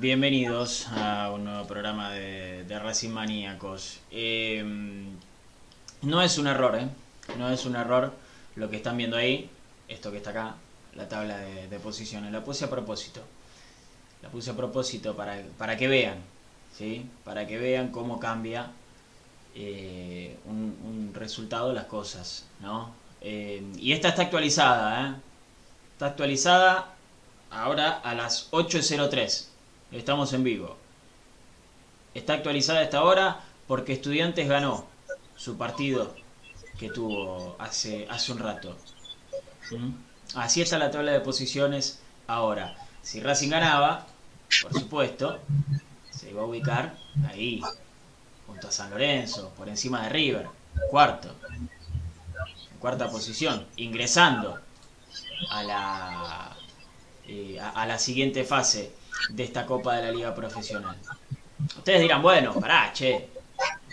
Bienvenidos a un nuevo programa de, Racing Maníacos. Eh, no es un error, ¿eh? No es un error lo que están viendo ahí, esto que está acá, la tabla de, posiciones. La puse a propósito. La puse a propósito para, para que vean, ¿sí? Para que vean cómo cambia eh, un, resultado las cosas, ¿no? Eh, y esta está actualizada. Está actualizada ahora a las 8.03. Estamos en vivo. Está actualizada esta hora porque Estudiantes ganó su partido que tuvo hace, hace un rato. ¿Mm? Así está la tabla de posiciones ahora. Si Racing ganaba, por supuesto, se iba a ubicar ahí, junto a San Lorenzo, por encima de River, cuarto. En cuarta posición, ingresando a la eh, a, a la siguiente fase de esta Copa de la Liga Profesional. Ustedes dirán, bueno, pará, che,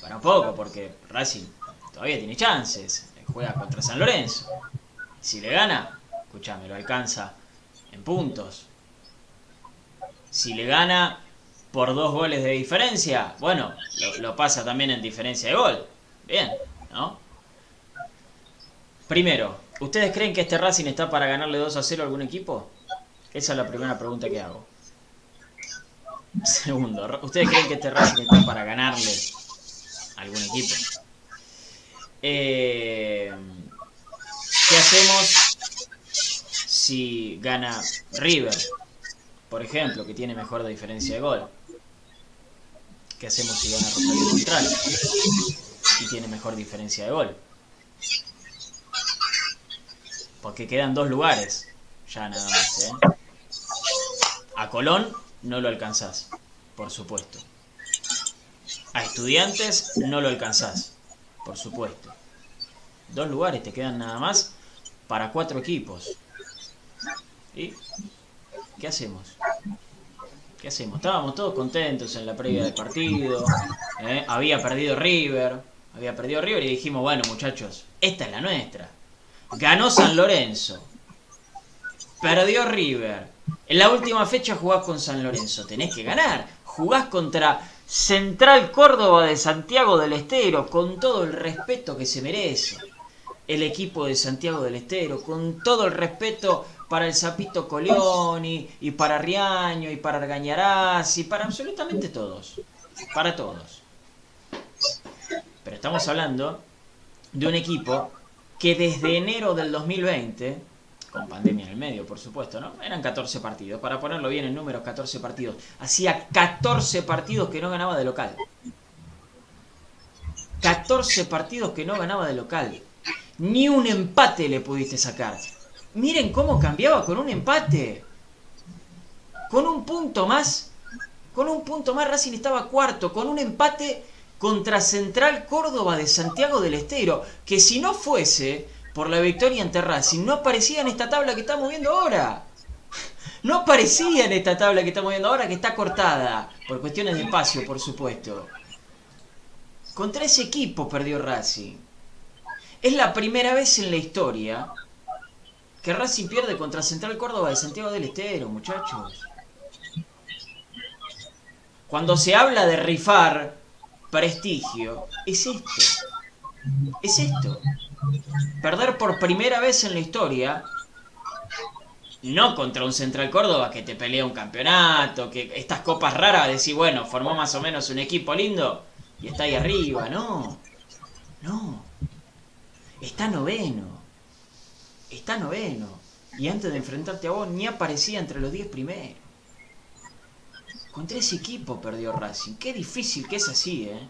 para un poco, porque Racing todavía tiene chances, juega contra San Lorenzo. Si le gana, escuchame, lo alcanza en puntos. Si le gana por dos goles de diferencia, bueno, lo, lo pasa también en diferencia de gol. Bien, ¿no? Primero, ¿ustedes creen que este Racing está para ganarle 2 a 0 a algún equipo? Esa es la primera pregunta que hago. Segundo, ¿ustedes creen que este Racing está para ganarle a algún equipo? Eh, ¿Qué hacemos si gana River, por ejemplo, que tiene mejor diferencia de gol? ¿Qué hacemos si gana Rosario Central y tiene mejor diferencia de gol? Porque quedan dos lugares, ya nada más, ¿eh? A Colón no lo alcanzás, por supuesto. A Estudiantes no lo alcanzás, por supuesto. Dos lugares te quedan nada más para cuatro equipos. ¿Y qué hacemos? ¿Qué hacemos? Estábamos todos contentos en la previa del partido. ¿eh? Había perdido River. Había perdido River y dijimos, bueno muchachos, esta es la nuestra. Ganó San Lorenzo. Perdió River. En la última fecha jugás con San Lorenzo. Tenés que ganar. Jugás contra Central Córdoba de Santiago del Estero. Con todo el respeto que se merece. El equipo de Santiago del Estero. Con todo el respeto para el Zapito Coleoni. Y para Riaño. Y para Argañarás. Y para absolutamente todos. Para todos. Pero estamos hablando de un equipo que desde enero del 2020 con pandemia en el medio, por supuesto, ¿no? Eran 14 partidos, para ponerlo bien en números, 14 partidos. Hacía 14 partidos que no ganaba de local. 14 partidos que no ganaba de local. Ni un empate le pudiste sacar. Miren cómo cambiaba con un empate. Con un punto más. Con un punto más Racing estaba cuarto. Con un empate contra Central Córdoba de Santiago del Estero, que si no fuese por la victoria ante Racing, no aparecía en esta tabla que estamos viendo ahora. No aparecía en esta tabla que estamos viendo ahora, que está cortada, por cuestiones de espacio, por supuesto. Contra ese equipo perdió Racing. Es la primera vez en la historia que Racing pierde contra Central Córdoba de Santiago del Estero, muchachos. Cuando se habla de rifar prestigio, es esto. Es esto. Perder por primera vez en la historia, no contra un Central Córdoba que te pelea un campeonato, que estas copas raras, decir, bueno, formó más o menos un equipo lindo y está ahí arriba, no. No. Está noveno. Está noveno. Y antes de enfrentarte a vos, ni aparecía entre los 10 primeros. Contra ese equipo perdió Racing. Qué difícil que es así, ¿eh?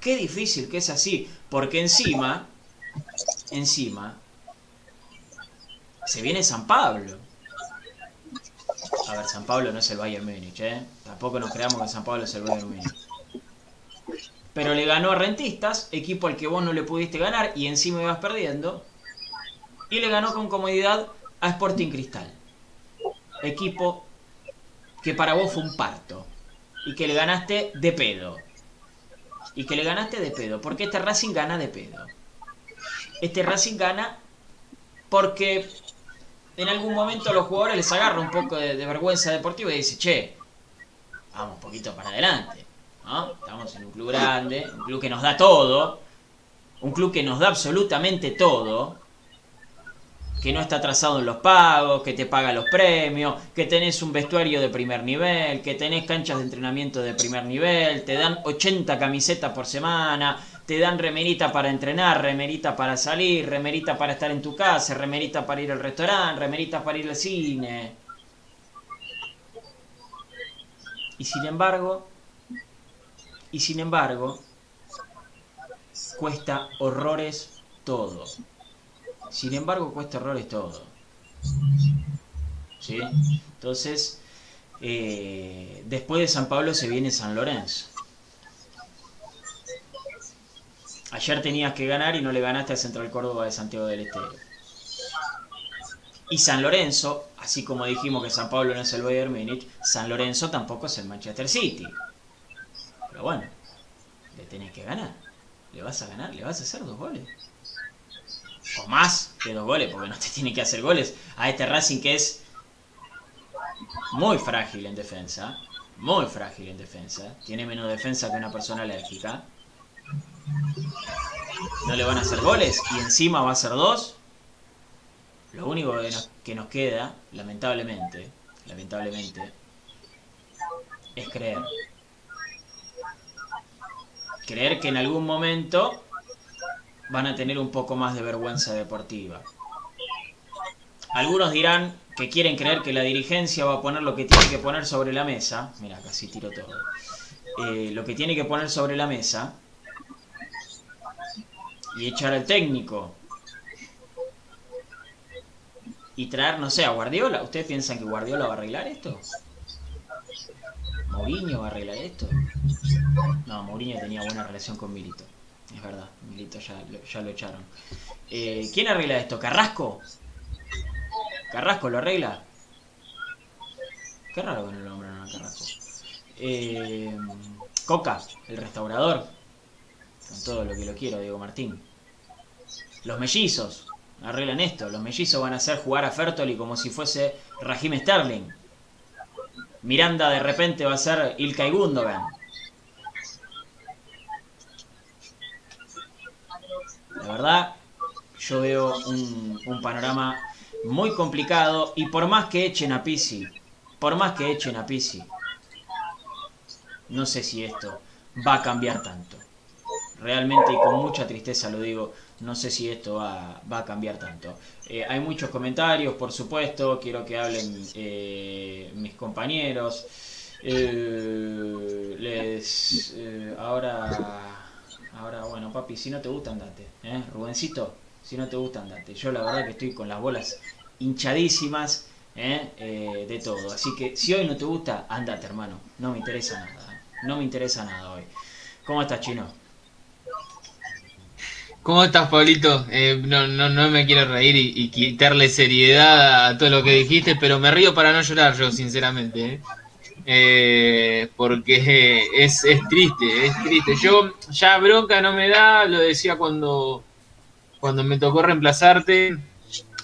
Qué difícil que es así. Porque encima, encima, se viene San Pablo. A ver, San Pablo no es el Bayern Múnich, ¿eh? Tampoco nos creamos que San Pablo es el Bayern Múnich. Pero le ganó a Rentistas, equipo al que vos no le pudiste ganar y encima ibas perdiendo. Y le ganó con comodidad a Sporting Cristal. Equipo que para vos fue un parto y que le ganaste de pedo. Y que le ganaste de pedo, porque este Racing gana de pedo. Este Racing gana porque en algún momento a los jugadores les agarra un poco de, vergüenza deportiva y dice, che, vamos un poquito para adelante. Estamos en un club grande, un club que nos da todo, un club que nos da absolutamente todo, que no está atrasado en los pagos, que te paga los premios, que tenés un vestuario de primer nivel, que tenés canchas de entrenamiento de primer nivel, te dan 80 camisetas por semana, te dan remerita para entrenar, remerita para salir, remerita para estar en tu casa, remerita para ir al restaurante, remerita para ir al cine. Y sin embargo, y sin embargo, cuesta horrores todo. Sin embargo, cuesta errores todo. ¿Sí? Entonces, eh, después de San Pablo se viene San Lorenzo. Ayer tenías que ganar y no le ganaste a Central Córdoba de Santiago del Estero. Y San Lorenzo, así como dijimos que San Pablo no es el Bayern Múnich, San Lorenzo tampoco es el Manchester City. Pero bueno, le tenés que ganar. Le vas a ganar, le vas a hacer dos goles o más que dos goles, porque no te tiene que hacer goles a este Racing que es muy frágil en defensa, muy frágil en defensa, tiene menos defensa que una persona alérgica. No le van a hacer goles y encima va a ser dos. Lo único que nos, que nos queda, lamentablemente, lamentablemente, es creer. Creer que en algún momento van a tener un poco más de vergüenza deportiva. Algunos dirán que quieren creer que la dirigencia va a poner lo que tiene que poner sobre la mesa. Mira, casi tiro todo. Eh, lo que tiene que poner sobre la mesa y echar al técnico y traer, no sé, a Guardiola. ¿Ustedes piensan que Guardiola va a arreglar esto? ¿Mourinho va a arreglar esto? No, Mourinho tenía buena relación con Milito. Es verdad, Milito ya, ya lo echaron. Eh, ¿Quién arregla esto? ¿Carrasco? ¿Carrasco lo arregla? Qué raro que no lo nombran a Carrasco. Eh, Coca, el restaurador. Con todo lo que lo quiero, Diego Martín. Los mellizos arreglan esto. Los mellizos van a hacer jugar a Fertoli como si fuese Rajim Sterling. Miranda de repente va a ser Ilkay Gundogan. La verdad, yo veo un, panorama muy complicado y por más que echen a Pisi, por más que echen a Pisi, no sé si esto va a cambiar tanto. Realmente y con mucha tristeza lo digo, no sé si esto va, a cambiar tanto. Eh, hay muchos comentarios, por supuesto, quiero que hablen eh, mis compañeros. Eh, les ahora Ahora, bueno, papi, si no te gusta, andate. Rubencito, si no te gusta, andate. Yo la verdad que estoy con las bolas hinchadísimas de todo. Así que si hoy no te gusta, andate, hermano. No me interesa nada. No me interesa nada hoy. ¿Cómo estás, Chino? ¿Cómo estás, Pablito? Eh, no, no, no me quiero reír y, quitarle seriedad a todo lo que dijiste, pero me río para no llorar yo, sinceramente. ¿eh? Eh, porque es, es triste, es triste. Yo ya bronca no me da, lo decía cuando, cuando me tocó reemplazarte.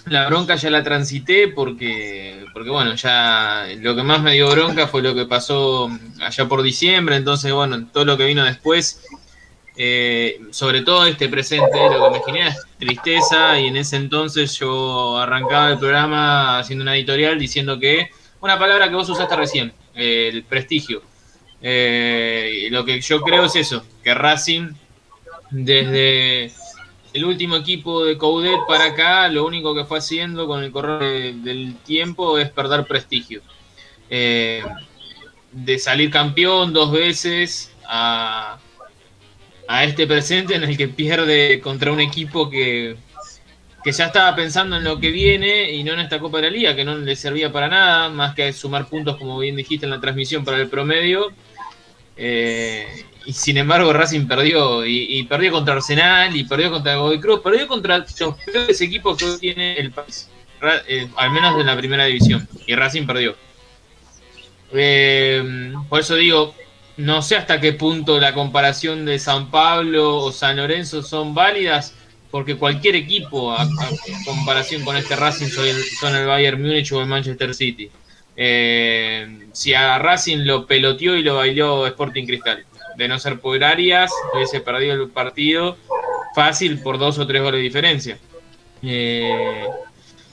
La bronca ya la transité porque, porque, bueno, ya lo que más me dio bronca fue lo que pasó allá por diciembre, entonces, bueno, todo lo que vino después, eh, sobre todo este presente, lo que me genera es tristeza y en ese entonces yo arrancaba el programa haciendo una editorial diciendo que una palabra que vos usaste recién, el prestigio. Eh, lo que yo creo es eso, que Racing desde el último equipo de Coudet para acá, lo único que fue haciendo con el correr del tiempo es perder prestigio. Eh, de salir campeón dos veces a, a este presente en el que pierde contra un equipo que, que ya estaba pensando en lo que viene y no en esta Copa de la Liga, que no le servía para nada, más que sumar puntos, como bien dijiste en la transmisión, para el promedio. Eh, y sin embargo Racing perdió, y, perdió contra Arsenal, y perdió contra Godoy Cruz, perdió contra los peores equipos que tiene el país, eh, al menos en la primera división, y Racing perdió. Eh, por eso digo, no sé hasta qué punto la comparación de San Pablo o San Lorenzo son válidas, porque cualquier equipo, a, comparación con este Racing, son el, Bayern Múnich o el Manchester City. Eh, si a Racing lo peloteó y lo bailó Sporting Cristal de no ser por Arias, hubiese perdido el partido fácil por dos o tres goles de diferencia. Eh,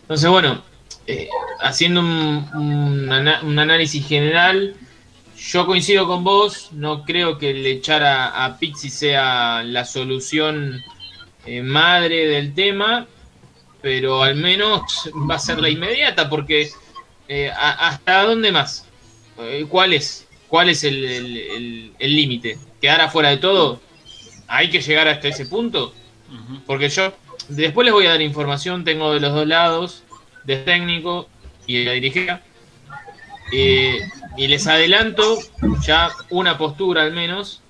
entonces, bueno, eh, haciendo un, análisis general, yo coincido con vos, no creo que el echar a, a Pixi sea la solución eh, madre del tema, pero al menos va a ser la inmediata, porque ¿hasta dónde más? ¿Cuál es? ¿Cuál es el límite? ¿Quedar afuera de todo? ¿Hay que llegar hasta ese punto? Porque yo, después les voy a dar información, tengo de los dos lados, del técnico y de la dirigida. Eh, y les adelanto ya una postura al menos,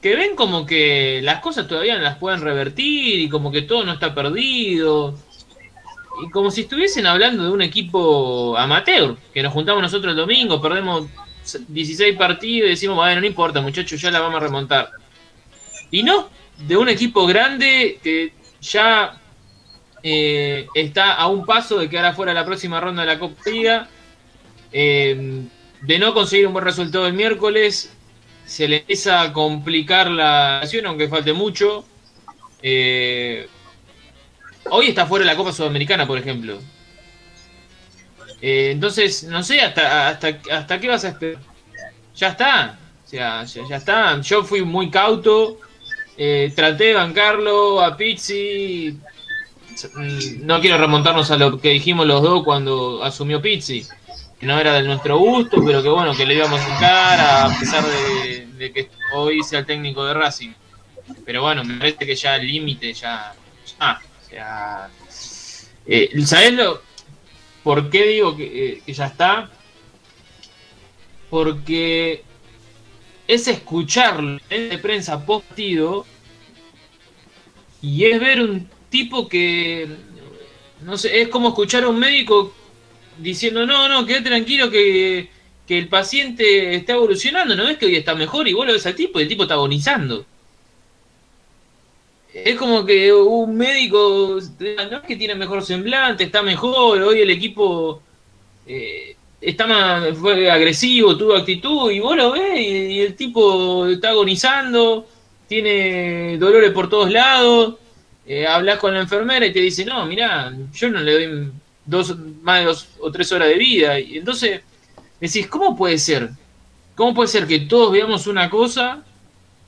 que ven como que las cosas todavía no las pueden revertir y como que todo no está perdido. Y como si estuviesen hablando de un equipo amateur, que nos juntamos nosotros el domingo, perdemos 16 partidos y decimos, bueno, no importa, muchachos, ya la vamos a remontar. Y no, de un equipo grande que ya eh, está a un paso de quedar afuera la próxima ronda de la Copa Liga, eh, de no conseguir un buen resultado el miércoles, se le empieza a complicar la acción, aunque falte mucho. Eh, hoy está fuera de la Copa Sudamericana, por ejemplo. Eh, entonces, no sé hasta, hasta, hasta qué vas a esperar. Ya está. O sea, ya, está. Yo fui muy cauto. Eh, traté de bancarlo a Pizzi. Mm, no quiero remontarnos a lo que dijimos los dos cuando asumió Pizzi. Que no era de nuestro gusto, pero que bueno, que le íbamos a sacar a pesar de, que hoy sea el técnico de Racing. Pero bueno, me parece que ya el límite ya. ya o sea. Eh, ¿Sabés lo, ¿Por qué digo eh, que, ya está? Porque es escucharlo en de prensa post partido y es ver un tipo que no sé, es como escuchar a un médico diciendo, no, no, quédate tranquilo que, que el paciente está evolucionando, ¿no ves que hoy está mejor? Y vos lo ves al tipo y el tipo está agonizando es como que un médico no es que tiene mejor semblante, está mejor, hoy el equipo eh, está más, fue agresivo, tuvo actitud, y vos lo ves, y, el tipo está agonizando, tiene dolores por todos lados, eh, hablas con la enfermera y te dice, no, mira, yo no le doy dos, más de dos o tres horas de vida, y entonces decís, ¿cómo puede ser? ¿Cómo puede ser que todos veamos una cosa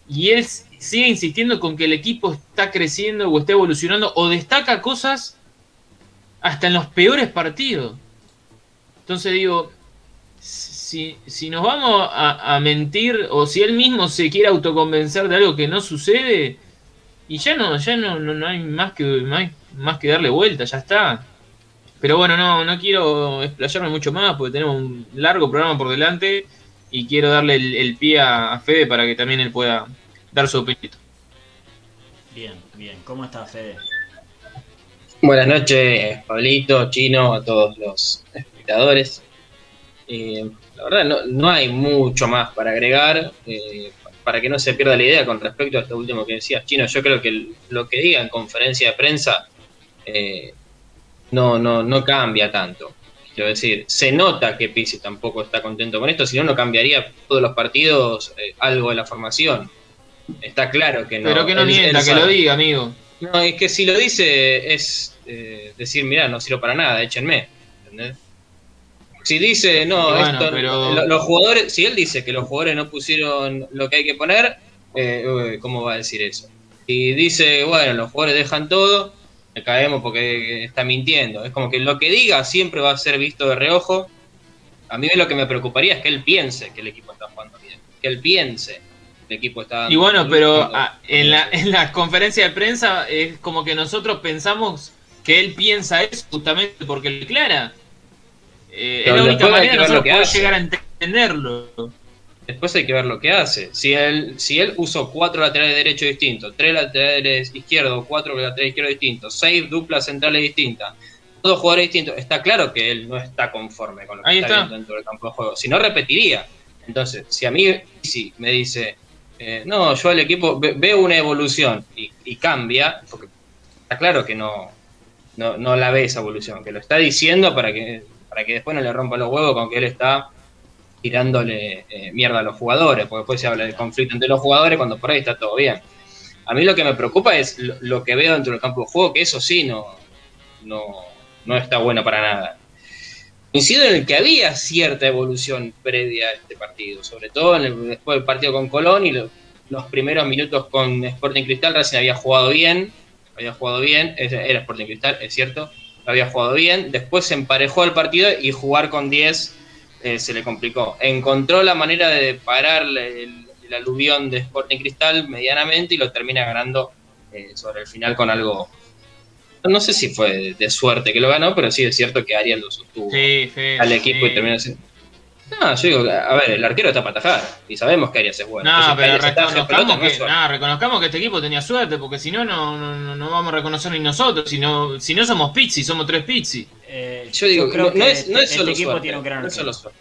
y él sigue insistiendo con que el equipo está creciendo o está evolucionando o destaca cosas hasta en los peores partidos. Entonces digo, si, si nos vamos a, mentir o si él mismo se quiere autoconvencer de algo que no sucede, y ya no, ya no, no, hay más que más, más que darle vuelta, ya está. Pero bueno, no, no quiero explayarme mucho más porque tenemos un largo programa por delante y quiero darle el, pie a, Fede para que también él pueda dar su opinión. Bien, bien. ¿Cómo está Fede? Buenas noches, Pablito, Chino, a todos los espectadores. Eh, la verdad, no, hay mucho más para agregar, eh, para que no se pierda la idea con respecto a esto último que decías, Chino. Yo creo que lo que diga en conferencia de prensa eh, no, no, no cambia tanto. Quiero decir, se nota que Pizzi tampoco está contento con esto, si no, no cambiaría todos los partidos algo de la formación. Está claro que no. Pero que no mienta, que lo diga, amigo. No, es que si lo dice es eh, decir, mira, no sirvo para nada, échenme. ¿entendés? Si dice, no, esto, los jugadores, si él dice que los jugadores no pusieron lo que hay que poner, eh, ¿cómo va a decir eso? Si dice, bueno, los jugadores dejan todo, le caemos porque está mintiendo. Es como que lo que diga siempre va a ser visto de reojo. A mí lo que me preocuparía es que él piense que el equipo está jugando bien. Que él piense equipo está... Y bueno, pero en, la, en la conferencia de prensa es como que nosotros pensamos que él piensa eso justamente porque le declara. Eh, es la única manera de nosotros poder llegar a entenderlo. Después hay que ver lo que hace. Si él, si él usó cuatro laterales derecho distintos, tres laterales izquierdos, cuatro laterales izquierdos distintos, seis duplas centrales distintas, todos jugadores distintos, está claro que él no está conforme con lo que está, viendo dentro del campo de juego. Si no, repetiría. Entonces, si a mí si me dice, eh, no, yo al equipo veo una evolución y, cambia, porque está claro que no, no, la ve esa evolución, que lo está diciendo para que, para que después no le rompa los huevos con que él está tirándole eh, mierda a los jugadores, porque después se habla del conflicto entre los jugadores cuando por ahí está todo bien. A mí lo que me preocupa es lo, que veo dentro del campo de juego, que eso sí no, no, no está bueno para nada. Coincido en el que había cierta evolución previa a este partido, sobre todo en después del partido con Colón y los primeros minutos con Sporting Cristal, Racing había jugado bien, había jugado bien, era Sporting Cristal, es cierto, había jugado bien, después se emparejó el partido y jugar con 10 eh, se le complicó. Encontró la manera de parar el, aluvión de Sporting Cristal medianamente y lo termina ganando eh, sobre el final con algo no sé si fue de suerte que lo ganó, pero sí es cierto que Ariel lo sostuvo al equipo y terminó siendo. No, yo digo, a ver, el arquero está para atajar y sabemos que Arias es bueno. No, pero reconozcamos que, reconozcamos que este equipo tenía suerte, porque si no, no, no, vamos a reconocer ni nosotros. Si no, si no somos Pizzi, somos tres Pizzi. Eh, yo digo, creo no, que es, no es este solo equipo suerte. Tiene un gran no es solo suerte.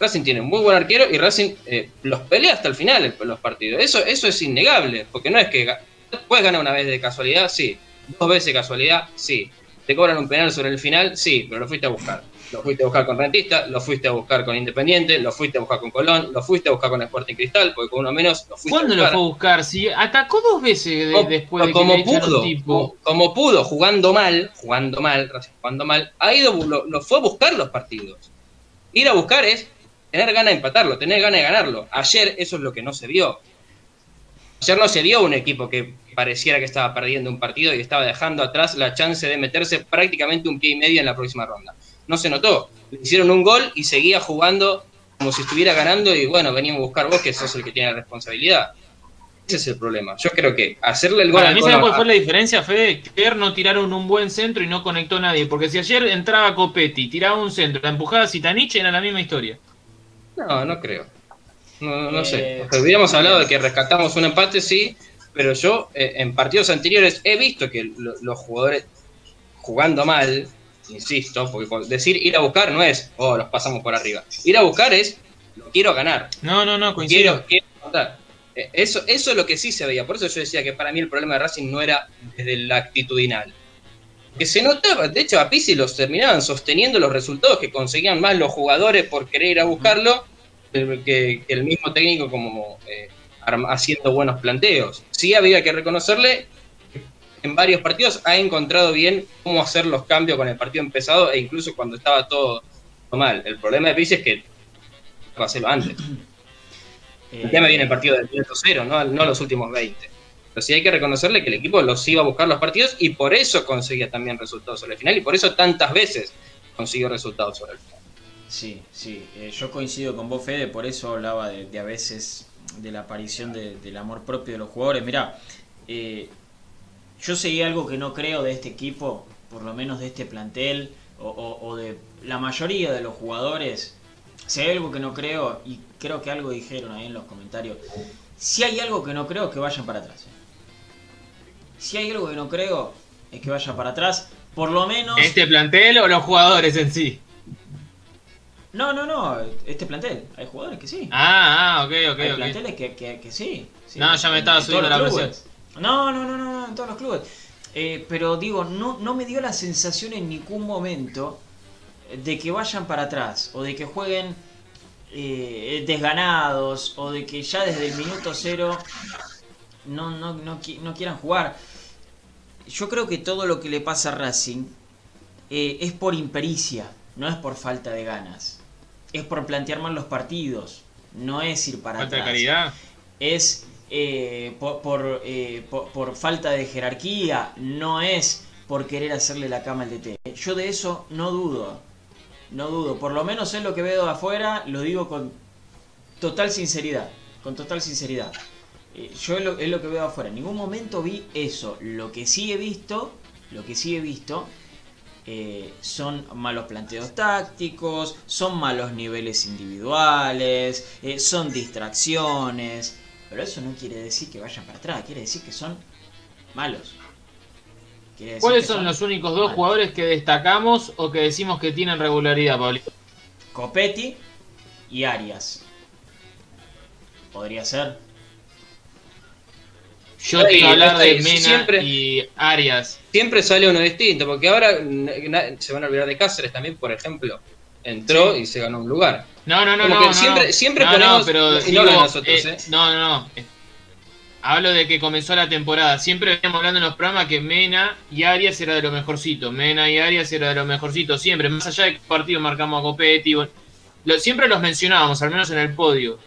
Racing tiene un muy buen arquero y Racing eh, los pelea hasta el final los partidos. Eso, eso es innegable, porque no es que puedes ganar una vez de casualidad, sí, Dos veces casualidad, sí. ¿Te cobran un penal sobre el final? Sí, pero lo fuiste a buscar. Lo fuiste a buscar con Rentista, lo fuiste a buscar con Independiente, lo fuiste a buscar con Colón, lo fuiste a buscar con Sporting Cristal, porque con uno menos lo fuiste ¿Cuándo a buscar. lo fue a buscar? Si atacó dos veces después de que como pudo, tipo. Como pudo, jugando mal, jugando mal, jugando mal, ha ido, lo, fue a buscar los partidos. Ir a buscar es tener ganas de empatarlo, tener ganas de ganarlo. Ayer eso es lo que no se vio. Ayer no se vio un equipo que pareciera que estaba perdiendo un partido y estaba dejando atrás la chance de meterse prácticamente un pie y medio en la próxima ronda. No se notó. Le hicieron un gol y seguía jugando como si estuviera ganando y bueno, veníamos a buscar vos que sos el que tiene la responsabilidad. Ese es el problema. Yo creo que hacerle el gol Para mí, ¿sabes cuál fue la diferencia, Fede? Que ayer no tiraron un buen centro y no conectó a nadie. Porque si ayer entraba Copetti, tiraba un centro, la empujaba Zitanich, era la misma historia. No, no creo. No, no sé. Eh, Hubiéramos hablado de que rescatamos un empate, sí, pero yo eh, en partidos anteriores he visto que los jugadores jugando mal, insisto, porque decir ir a buscar no es, oh, los pasamos por arriba. Ir a buscar es, lo quiero ganar. No, no, no, coincido. Quiero, eh, Eso, eso es lo que sí se veía. Por eso yo decía que para mí el problema de Racing no era desde la actitudinal. Que se notaba, de hecho a Pizzi los terminaban sosteniendo los resultados que conseguían más los jugadores por querer ir a buscarlo que, el mismo técnico como eh, haciendo buenos planteos. Sí había que reconocerle en varios partidos ha encontrado bien cómo hacer los cambios con el partido empezado e incluso cuando estaba todo, mal. El problema de Pizzi es que va a hacerlo antes. El tema viene el partido del minuto cero, no, no los últimos 20. Pero sí hay que reconocerle que el equipo los iba a buscar los partidos y por eso conseguía también resultados sobre el final y por eso tantas veces consiguió resultados sobre el final. Sí, sí, eh, yo coincido con vos, Fede, por eso hablaba de, a veces de la aparición del amor propio de los jugadores. Mirá, eh, yo seguí algo que no creo de este equipo, por lo menos de este plantel, o, de la mayoría de los jugadores, Si hay algo que no creo, y creo que algo dijeron ahí en los comentarios, si hay algo que no creo, que vayan para atrás. Si hay algo que no creo, es que vayan para atrás. Por lo menos... ¿Este plantel o los jugadores en sí? No, no, no, este plantel. Hay jugadores que sí. Ah, ah, ok, ok, hay ok. planteles que, que, que sí, sí. No, ya me estaba En subiendo la presión. No, no, no, no, no, en todos los clubes. Eh, pero digo, no, no me dio la sensación en ningún momento de que vayan para atrás o de que jueguen eh, desganados o de que ya desde el minuto cero no, no, no, qui- no quieran jugar. Yo creo que todo lo que le pasa a Racing eh, es por impericia, no es por falta de ganas. Es por plantear mal los partidos, no es ir para Falta de atrás calidad. es eh, eh, por- falta de jerarquía, no es por querer hacerle la cama al DT. Yo de eso no dudo, no dudo. Por lo menos es lo que veo afuera, lo digo con total sinceridad, con total sinceridad. Eh, yo es lo, que veo afuera. En ningún momento vi eso. Lo que sí he visto, lo que sí he visto, son malos planteos tácticos, son malos niveles individuales, son distracciones. Pero eso no quiere decir que vayan para atrás, quiere decir que son malos. ¿Cuáles son los únicos dos malos. jugadores que destacamos o que decimos que tienen regularidad, Pablito? Copetti y Arias. Podría ser. Yo te iba a hablar de Mena siempre- y Arias. Siempre sale uno distinto, porque ahora se van a olvidar de Cáceres también, por ejemplo. Entró y se ganó un lugar. No, no, no, Como no. que no, siempre- no. siempre no, ponemos- no, pero y no hablo de digo, nosotros, eh, ¿eh? No, no, no. Eh, Hablo de que comenzó la temporada. Siempre veníamos hablando en los programas que Mena y Arias era de lo mejorcito. Mena y Arias era de lo mejorcito. Siempre, más allá de que partido marcamos a Copetti. bueno, lo- siempre los mencionábamos, al menos en el podio.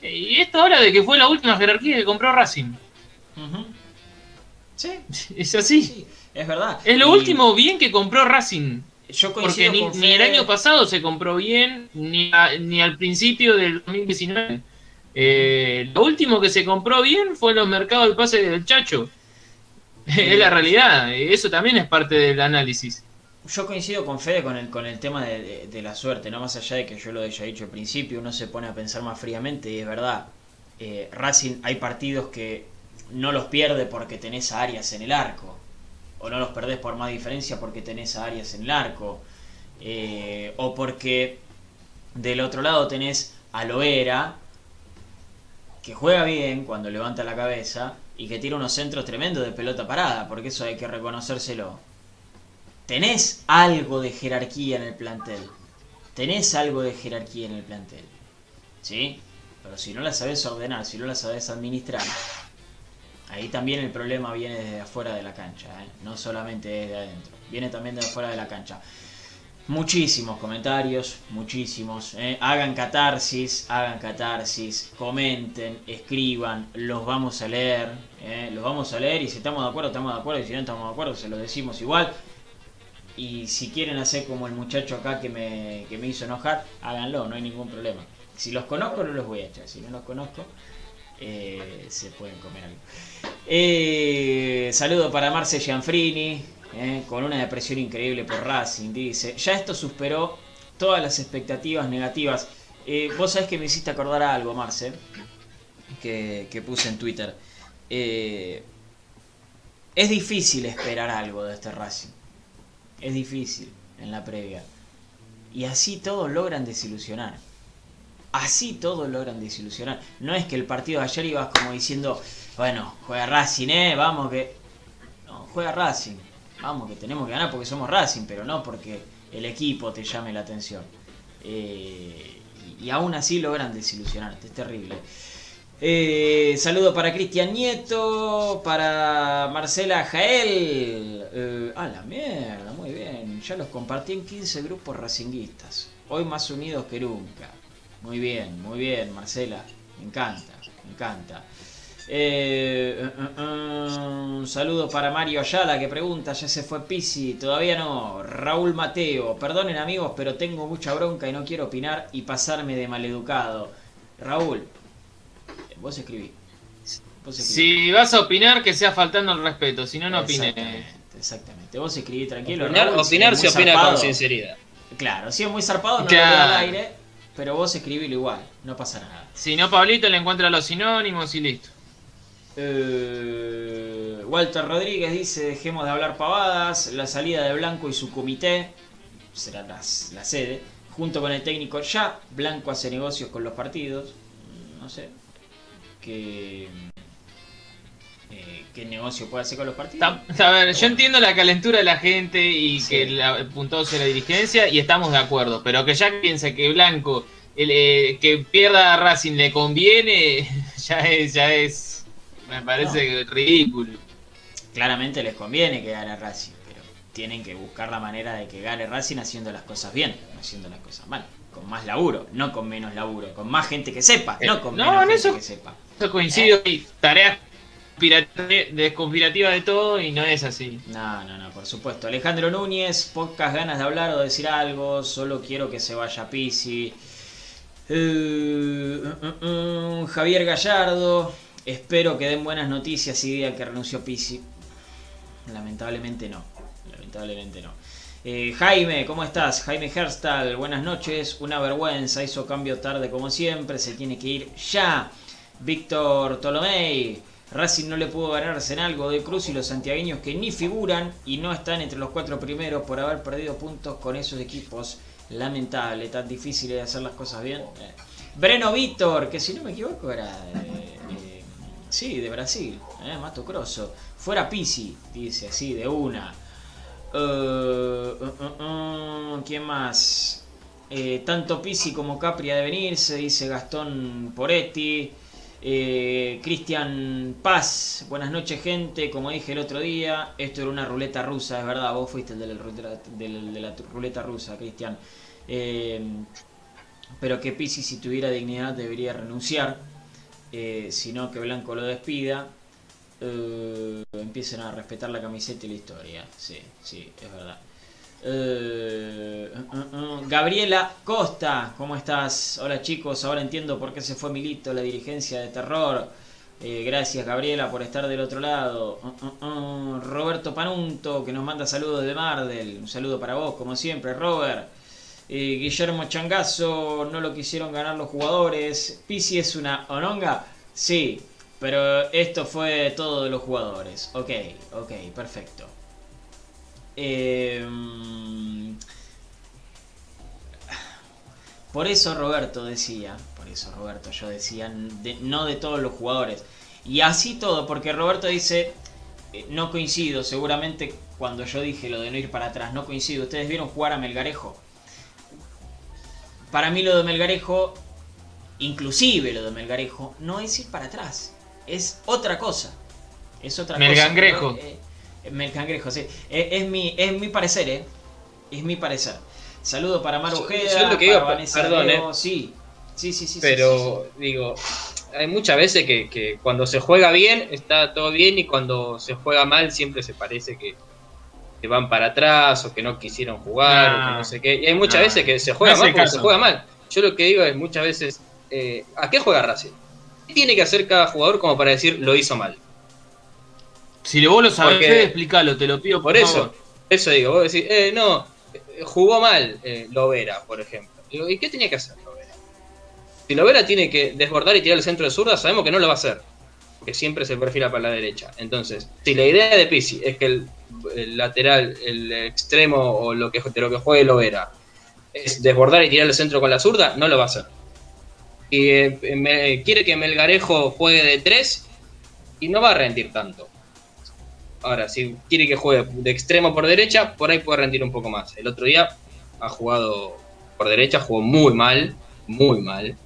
Eh, Y esto ahora de que fue la última jerarquía que compró Racing. Sí, Es así. sí, es verdad. Es lo Y último bien que compró Racing. Yo Porque coincido ni, con ni el año pasado se compró bien, ni, a- ni al principio del 2019. Eh, lo último que se compró bien fue en los mercados del pase del Chacho. es la realidad, eso también es parte del análisis. Yo coincido con Fede con el, con el tema de, de- de la suerte, no más allá de que yo lo haya dicho al principio, uno se pone a pensar más fríamente y es verdad. eh, Racing hay partidos que no los pierde porque tenés a Arias en el arco, o no los perdés por más diferencia porque tenés a Arias en el arco, eh, o porque del otro lado tenés a Loera, que juega bien cuando levanta la cabeza y que tira unos centros tremendos de pelota parada, porque eso hay que reconocérselo tenés algo de jerarquía en el plantel. Tenés algo de jerarquía en el plantel. ¿Sí? Pero si no la sabés ordenar, si no la sabés administrar, ahí también el problema viene desde afuera de la cancha, ¿eh? no solamente desde adentro, viene también de afuera de la cancha. Muchísimos comentarios, muchísimos. ¿eh? Hagan catarsis, hagan catarsis, comenten, escriban, los vamos a leer, ¿eh? los vamos a leer y si estamos de acuerdo, estamos de acuerdo y si no estamos de acuerdo, se lo decimos igual. Y si quieren hacer como el muchacho acá que me, que me hizo enojar, háganlo, no hay ningún problema. Si los conozco, no los voy a echar. Si no los conozco, eh, se pueden comer algo. Eh, saludo para Marce Gianfrini, eh, con una depresión increíble por Racing. Dice: Ya esto superó todas las expectativas negativas. Vos sabés que me hiciste acordar a algo, Marce, que, puse en Twitter. Es difícil esperar algo de este Racing. Es difícil en la previa. Y así todos logran desilusionar. Así todos logran desilusionar. No es que el partido de ayer ibas como diciendo, bueno, juega Racing, eh, vamos que... No, juega Racing. Vamos que tenemos que ganar porque somos Racing, pero no porque el equipo te llame la atención. Eh, y, y aún así logran desilusionarte, es terrible. Eh, saludo para Cristian Nieto, para Marcela Jael. Eh, a la mierda, muy bien. Ya los compartí en 15 grupos racinguistas. Hoy más unidos que nunca. Muy bien, muy bien, Marcela. Me encanta, me encanta. Eh, eh, eh, eh, un saludo para Mario Ayala que pregunta, ya se fue Pisi, todavía no. Raúl Mateo, perdonen amigos, pero tengo mucha bronca y no quiero opinar y pasarme de maleducado. Raúl, vos escribí. Vos escribí. Si vas a opinar, que sea faltando el respeto, si no, no opines. Exactamente, exactamente. Vos escribí tranquilo. Opinar, Raúl, si opinar es se opina zarpado- con sinceridad. Claro, si es muy zarpado, no Claro. lo al aire. Pero vos escribilo igual, no pasa nada. Si no, Pablito le encuentra los sinónimos y listo. Eh, Walter Rodríguez dice, dejemos de hablar pavadas, la salida de Blanco y su comité, será la, la sede, junto con el técnico ya, Blanco hace negocios con los partidos, no sé, qué, eh, qué negocio puede hacer con los partidos. A ver, yo entiendo la calentura de la gente y Sí. que la- el punto sea la dirigencia y estamos de acuerdo, pero que ya piensa que Blanco, el, eh, que pierda a Racing le conviene, ya es, ya es, me parece ridículo. Claramente les conviene que gane Racing, pero tienen que buscar la manera de que gane Racing haciendo las cosas bien, no haciendo las cosas mal. Con más laburo, no con menos laburo, con más gente que sepa, no con no, menos en gente eso- que sepa. Eso coincido, hay tareas conspirati- desconspirativas de todo y no es así. No, no, no, por supuesto. Alejandro Núñez, pocas ganas de hablar o decir algo, solo quiero que se vaya Pisi. Eh, mm, mm, mm, Javier Gallardo, espero que den buenas noticias y digan que renunció Pisi. Lamentablemente no, lamentablemente no. Eh, Jaime, ¿cómo estás? Jaime Herstal, buenas noches. Una vergüenza, hizo cambio tarde como siempre, se tiene que ir ya. Víctor Tolomei, Racing no le pudo ganar a Arsenal, Godoy Cruz y los santiagueños que ni figuran y no están entre los cuatro primeros por haber perdido puntos con esos equipos. Lamentable, tan difícil de hacer las cosas bien. Eh. Breno Víctor, que si no me equivoco era eh, eh, sí, de Brasil, eh, Mato Grosso. Fuera Pisi, dice así, de una. Eh, ¿Quién más? Tanto Pisi como Capri ha de venirse, dice Gastón Poretti. Eh, Cristian Paz, buenas noches gente, como dije el otro día, esto era una ruleta rusa, es verdad, vos fuiste el de la de la ruleta rusa, Cristian. Eh, pero que Pisi si tuviera dignidad debería renunciar, eh, sino que Blanco lo despida. Eh, empiecen a respetar la camiseta y la historia, sí, sí, es verdad. Eh, uh, uh, uh. Gabriela Costa, ¿cómo estás? Hola chicos, ahora entiendo por qué se fue Milito, la dirigencia de terror. Eh, gracias Gabriela por estar del otro lado. Roberto Panunto, que nos manda saludos de Mardel. Un saludo para vos, como siempre, Robert. Eh, Guillermo Changazo, no lo quisieron ganar los jugadores. Pisi es una ononga. Sí, pero esto fue todo de los jugadores. Ok, ok, perfecto. Eh, por eso Roberto decía, por eso Roberto yo decía, de- no de todos los jugadores. Y así todo, porque Roberto dice, eh, no coincido, seguramente cuando yo dije lo de no ir para atrás, no coincido. ¿Ustedes vieron jugar a Melgarejo? Para mí lo de Melgarejo, inclusive lo de Melgarejo, no es ir para atrás, es otra cosa. Es otra Melgangrejo. cosa. Eh, eh, Melgangrejo, sí. Eh, es, mi, es mi parecer, ¿eh? Es mi parecer. Saludo para Maru Yo- Ojeda, yo lo que para digo, Vanessa perdón, Leo, eh. sí. Sí, sí, sí. Pero sí, digo, hay muchas veces que, que cuando se juega bien está todo bien y cuando se juega mal siempre se parece que, que van para atrás o que no quisieron jugar o que No. sé qué. Y hay muchas veces que se juega No mal el porque caso. se juega mal. Yo lo que digo es muchas veces, eh, ¿a qué juega Racing? ¿Qué tiene que hacer cada jugador como para decir lo hizo mal? Si vos lo sabés, Porque- explícalo, te lo pido Por por eso, favor. eso digo, vos decís, eh, no, jugó mal eh, Lovera, por ejemplo. Digo, ¿y qué tenía que hacer Lovera? Si Lovera tiene que desbordar y tirar el centro de zurda, sabemos que no lo va a hacer. Porque siempre se perfila para la derecha. Entonces, si la idea de Pisi es que el, el lateral, el extremo o lo que, de lo que juegue Lovera es desbordar y tirar el centro con la zurda, no lo va a hacer. Y eh, me- quiere que Melgarejo juegue de tres y no va a rendir tanto. Ahora, si quiere que juegue de extremo por derecha, por ahí puede rendir un poco más. El otro día ha jugado por derecha, jugó muy mal, muy mal.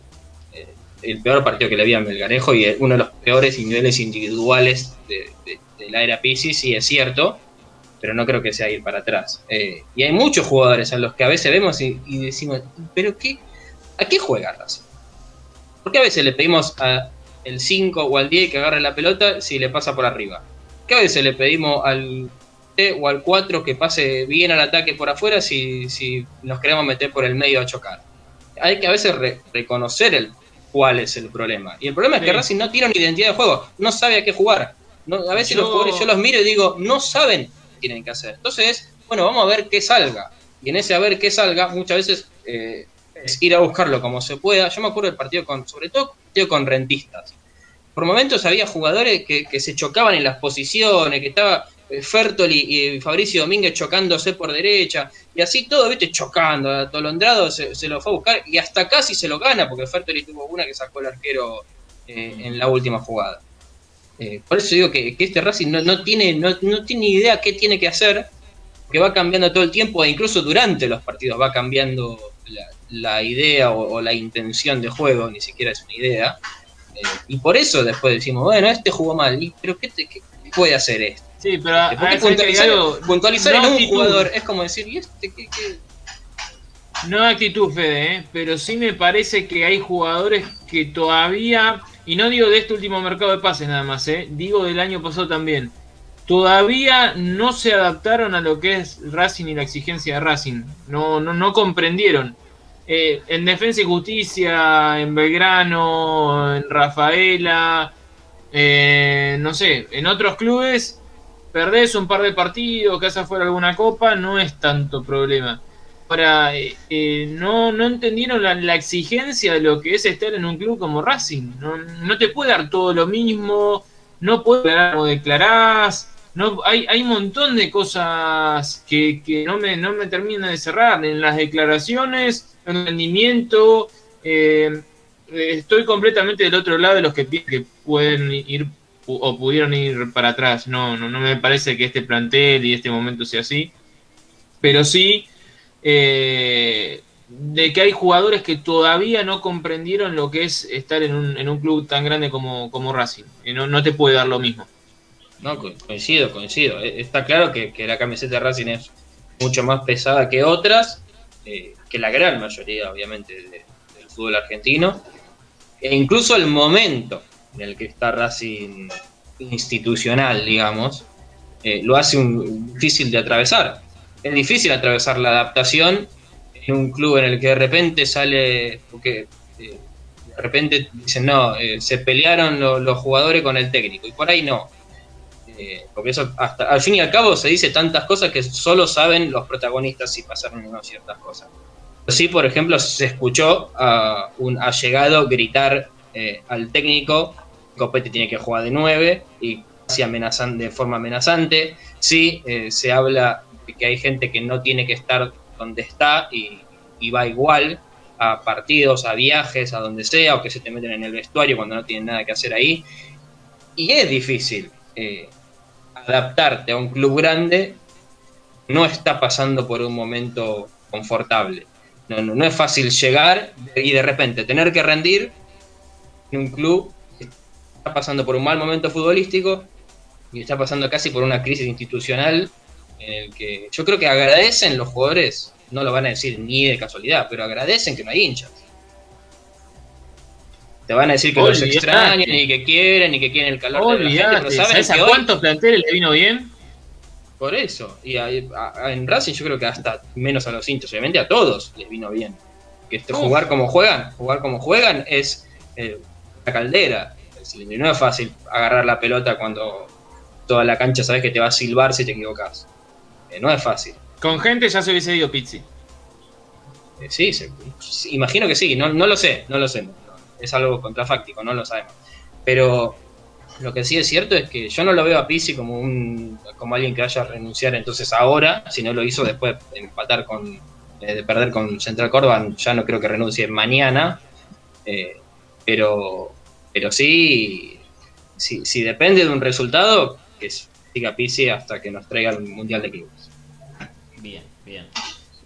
Eh, el peor partido que le vi a Melgarejo y uno de los peores niveles individuales de, de- de la era Pisi, sí es cierto, pero no creo que sea ir para atrás. Eh, y hay muchos jugadores a los que a veces vemos y, decimos, ¿pero qué? ¿A qué juega Racing? ¿Por qué a veces le pedimos a el 5 o al 10 que agarre la pelota si le pasa por arriba? ¿Qué a veces le pedimos al T o al 4 que pase bien al ataque por afuera si, si nos queremos meter por el medio a chocar? Hay que a veces re- reconocer el, cuál es el problema. Y el problema es que. Racing no tiene una identidad de juego, no sabe a qué jugar. No, a veces Yo- los jugadores yo los miro y digo, no saben qué tienen que hacer. Entonces, bueno, vamos a ver qué salga. Y en ese a ver qué salga, muchas veces eh, es ir a buscarlo como se pueda. Yo me acuerdo del partido con, sobre todo, partido con rentistas. Por momentos había jugadores que, se chocaban en las posiciones, que estaba eh, Fertoli y Fabricio Domínguez chocándose por derecha, y así todo, viste, chocando. Atolondrado se, lo fue a buscar y hasta casi se lo gana, porque Fertoli tuvo una que sacó el arquero eh, en la última jugada. Eh, por eso digo que, este Racing no, tiene, no, no tiene idea qué tiene que hacer, que va cambiando todo el tiempo, e incluso durante los partidos va cambiando la, idea o la intención de juego, ni siquiera es una idea. Eh, y por eso después decimos, bueno, este jugó mal, ¿y- pero ¿qué, te- qué puede hacer este? Sí, pero a- Porque a- ¿sabes puntualizar, puntualizar no en un actitud. jugador es como decir, ¿y este qué? qué? No actitud, Fede, ¿eh? pero sí me parece que hay jugadores que todavía, y no digo de este último mercado de pases nada más, ¿eh? digo del año pasado también, todavía no se adaptaron a lo que es Racing y la exigencia de Racing, no, no, no comprendieron. Eh, en Defensa y Justicia, en Belgrano, en Rafaela, eh, no sé, en otros clubes, perdés un par de partidos, que hace fuera alguna copa, no es tanto problema. Ahora, eh, eh, no, no entendieron la, exigencia de lo que es estar en un club como Racing. No, no te puede dar todo lo mismo, no puedes declarar como declarás. No, hay, hay un montón de cosas que, que no, me, no me terminan de cerrar. En las declaraciones, en el rendimiento. eh, estoy completamente del otro lado de los que que pueden ir o pudieron ir para atrás. No, no, no me parece que este plantel y este momento sea así. Pero sí eh, de que hay jugadores que todavía no comprendieron lo que es estar en un, en un club tan grande como, como Racing. No, no te puede dar lo mismo. No, co- coincido, coincido. Eh, Está claro que, la camiseta de Racing es mucho más pesada que otras, eh, que la gran mayoría, obviamente, de- del fútbol argentino. E incluso el momento en el que está Racing institucional, digamos, eh, lo hace un- difícil de atravesar. Es difícil atravesar la adaptación en un club en el que de repente sale, porque de repente dicen, no, se pelearon lo- los jugadores con el técnico, y por ahí no. Eh, porque eso, hasta al fin y al cabo, se dice tantas cosas que solo saben los protagonistas si pasaron ciertas cosas. Sí, por ejemplo, se escuchó a un allegado gritar eh, al técnico, Copete tiene que jugar de 9 y casi amenazan, de forma amenazante. Sí, eh, se habla de que hay gente que no tiene que estar donde está y, va igual a partidos, a viajes, a donde sea, o que se te meten en el vestuario cuando no tienen nada que hacer ahí. Y es difícil adaptarte a un club grande, no está pasando por un momento confortable. No, no, no es fácil llegar y de repente tener que rendir en un club que está pasando por un mal momento futbolístico y está pasando casi por una crisis institucional en el que yo creo que agradecen los jugadores, no lo van a decir ni de casualidad, pero agradecen que no hay hinchas. Te van a decir que los Olvídate. extrañan y que quieren y que quieren el calor de la gente, pero ¿sabes a hoy cuántos planteles le vino bien? por eso. Y a- a- en Racing yo creo que hasta menos a los hinchas, obviamente a todos les vino bien. Que este, jugar como juegan, jugar como juegan es eh, una caldera. No es fácil agarrar la pelota cuando toda la cancha sabes que te va a silbar si te equivocas. Eh, no es fácil. Con gente ya se hubiese ido Pizzi. Eh, sí, se- sí, imagino que sí, no, no lo sé, no lo sé. Es algo contrafáctico, no lo sabemos. Pero lo que sí es cierto es que yo no lo veo a Pizzi como un como alguien que vaya a renunciar entonces ahora, si no lo hizo después de empatar con eh, de perder con Central Córdoba, ya no creo que renuncie mañana. Eh, pero pero sí, si depende de un resultado, que siga Pizzi hasta que nos traiga el Mundial de Clubes. Bien, bien.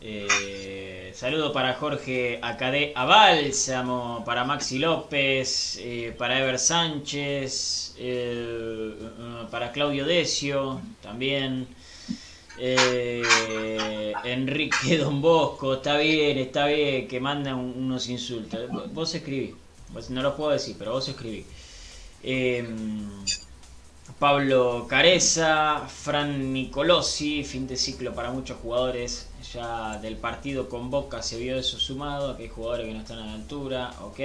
Eh, saludo para Jorge Acadé Abálsamo, para Maxi López, eh, para Ever Sánchez, eh, para Claudio Decio también. Eh, Enrique Don Bosco, está bien, está bien, que manda un- unos insultos. Vos- escribí, no lo puedo decir, pero vos escribí. Eh, Pablo Careza, Fran Nicolosi, fin de ciclo para muchos jugadores. Ya del partido con Boca se vio eso sumado, que hay jugadores que no están a la altura, ok.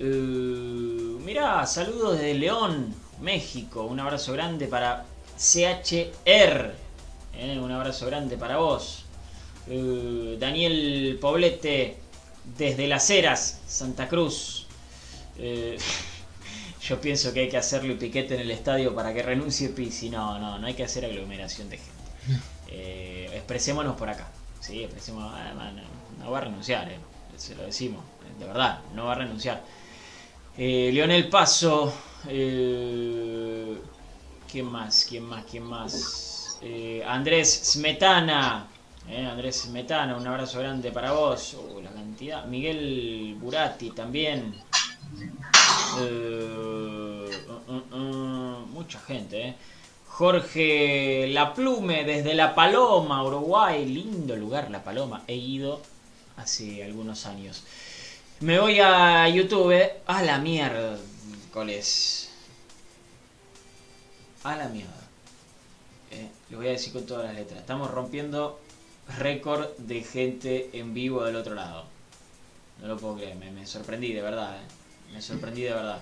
Uh, mirá, saludos desde León, México. Un abrazo grande para CHR. eh, un abrazo grande para vos. Uh, Daniel Poblete, desde Las Heras, Santa Cruz. Eh, yo pienso que hay que hacerle piquete en el estadio para que renuncie Pizzi. No, no, no hay que hacer aglomeración de gente. Eh, expresémonos por acá. Sí, ah, No, va a renunciar, eh, se lo decimos, de verdad, no va a renunciar. Eh, Leonel Paso. Eh, ¿Quién más? ¿Quién más? ¿Quién más? Eh, Andrés Smetana. Eh, Andrés Smetana, un abrazo grande para vos. Uh, la cantidad. Miguel Burati también. Eh, uh, uh, uh, mucha gente, eh. Jorge La Plume desde La Paloma, Uruguay. Lindo lugar, La Paloma. He ido hace algunos años. Me voy a YouTube. A la mierda. A la mierda. Eh, lo voy a decir con todas las letras. Estamos rompiendo récord de gente en vivo del otro lado. No lo puedo creer, me, me sorprendí de verdad. eh. Me sorprendí de verdad.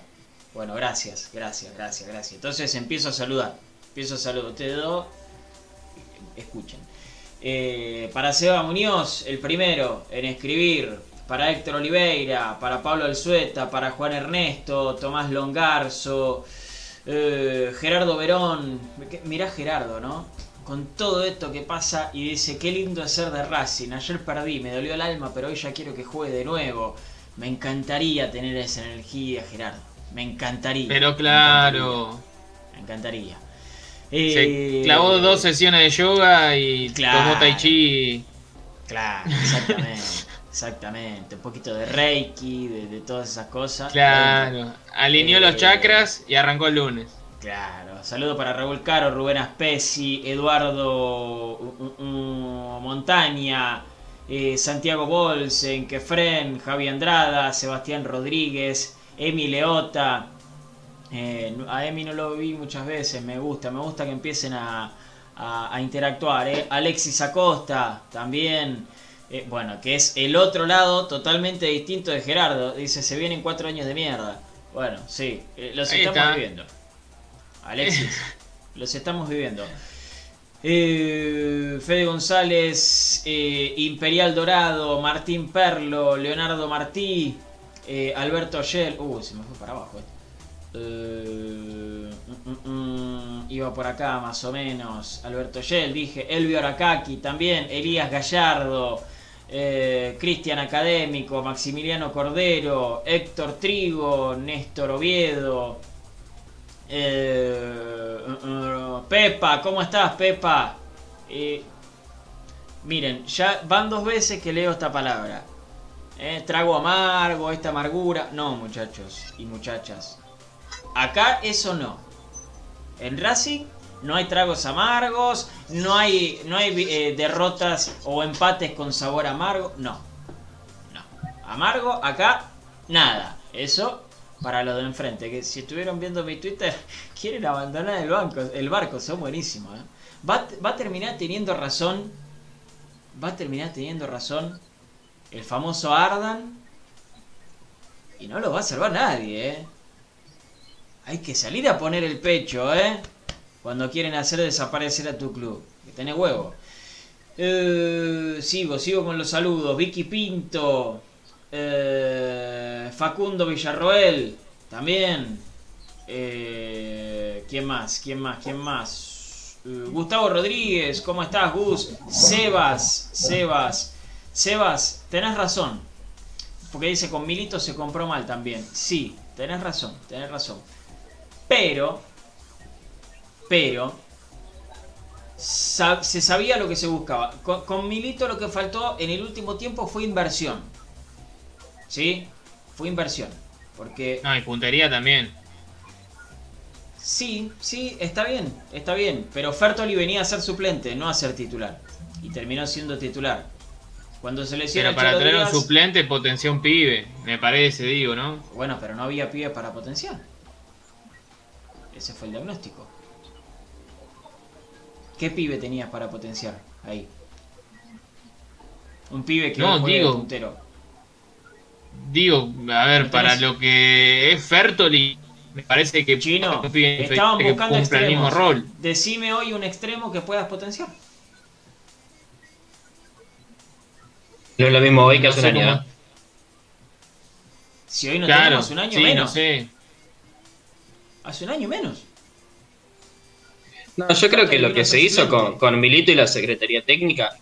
Bueno, gracias, gracias, gracias, gracias. Entonces empiezo a saludar. Empiezo a saludar. Ustedes dos, escuchen. Eh, para Seba Muñoz, el primero en escribir. Para Héctor Oliveira, para Pablo Alzueta, para Juan Ernesto, Tomás Longarzo, eh, Gerardo Verón. Mirá Gerardo, ¿no? Con todo esto que pasa y dice, qué lindo ser de Racing. Ayer perdí, me dolió el alma, pero hoy ya quiero que juegue de nuevo. Me encantaría tener esa energía, Gerardo. Me encantaría. Pero claro. Me encantaría. Eh, clavó dos sesiones de yoga y Claro. tomó tai chi. Claro, exactamente. exactamente. Un poquito de Reiki, de, de todas esas cosas. Claro. Alineó Eh, los chakras y arrancó el lunes. Claro, saludo para Raúl Caro, Rubén Aspesi, Eduardo uh, uh, uh, Montaña, eh, Santiago Bolsen, Kefren, Javi Andrada, Sebastián Rodríguez, Emi Leota. Eh, a Emi no lo vi muchas veces, me gusta, me gusta que empiecen a, a- a interactuar. eh. Alexis Acosta también. eh, bueno, que es el otro lado totalmente distinto de Gerardo. Dice, se vienen cuatro años de mierda. Bueno, sí, los Ahí estamos está. viviendo. Alexis, los estamos viviendo. Eh, Fede González, eh, Imperial Dorado, Martín Perlo, Leonardo Martí, eh, Alberto Yel. Uh, se me fue para abajo. esto. Eh, mm, mm, mm, iba por acá más o menos. Alberto Yel, dije. Elvio Aracaki también. Elías Gallardo. eh, Cristian Académico, Maximiliano Cordero, Héctor Trigo, Néstor Oviedo, eh, Pepa, ¿cómo estás, Pepa? Miren, ya van dos veces que leo esta palabra. Trago amargo, esta amargura. No, muchachos y muchachas. Acá eso no. En Racing no hay tragos amargos, no hay, no hay eh, derrotas o empates con sabor amargo. No. No. Amargo, acá, nada. Eso para los de enfrente. Que si estuvieron viendo mi Twitter, quieren abandonar el, banco, el barco. Son buenísimos. ¿eh? Va, va a terminar teniendo razón. Va a terminar teniendo razón el famoso Ardan. Y no lo va a salvar nadie, ¿eh? Hay que salir a poner el pecho, ¿eh? Cuando quieren hacer desaparecer a tu club. Que tenés huevo. Eh, sigo, sigo con los saludos. Vicky Pinto. eh, Facundo Villarroel. También. Eh, ¿Quién más? ¿Quién más? ¿Quién más? Gustavo Rodríguez. ¿Cómo estás, Gus? Sebas. Sebas. Sebas, tenés razón. Porque dice, con Milito se compró mal también. Sí, tenés razón, tenés razón. Pero, pero, se sabía lo que se buscaba. Con, con Milito lo que faltó en el último tiempo fue inversión. ¿Sí? Fue inversión. Porque No, y puntería también. sí, sí, está bien, está bien. Pero Fertoli venía a ser suplente, no a ser titular. Y terminó siendo titular. Cuando se lesiona Pero para Cholo tener un Díaz- suplente potencia un pibe, me parece, digo, ¿no? Bueno, pero no había pibe para potenciar. Ese fue el diagnóstico. ¿Qué pibe tenías para potenciar ahí? Un pibe que No, hoy juega de digo, puntero. Digo, a ver, para lo que es Fertoli, me parece que Chino, un pibe estaban que buscando el mismo rol. Decime hoy un extremo que puedas potenciar. No es lo mismo hoy que No hace un año. cómo-. Si hoy no Claro, tenemos un año sí, no menos. sé. Hace un año menos. No, yo creo que lo que se hizo con, con Milito y la Secretaría Técnica,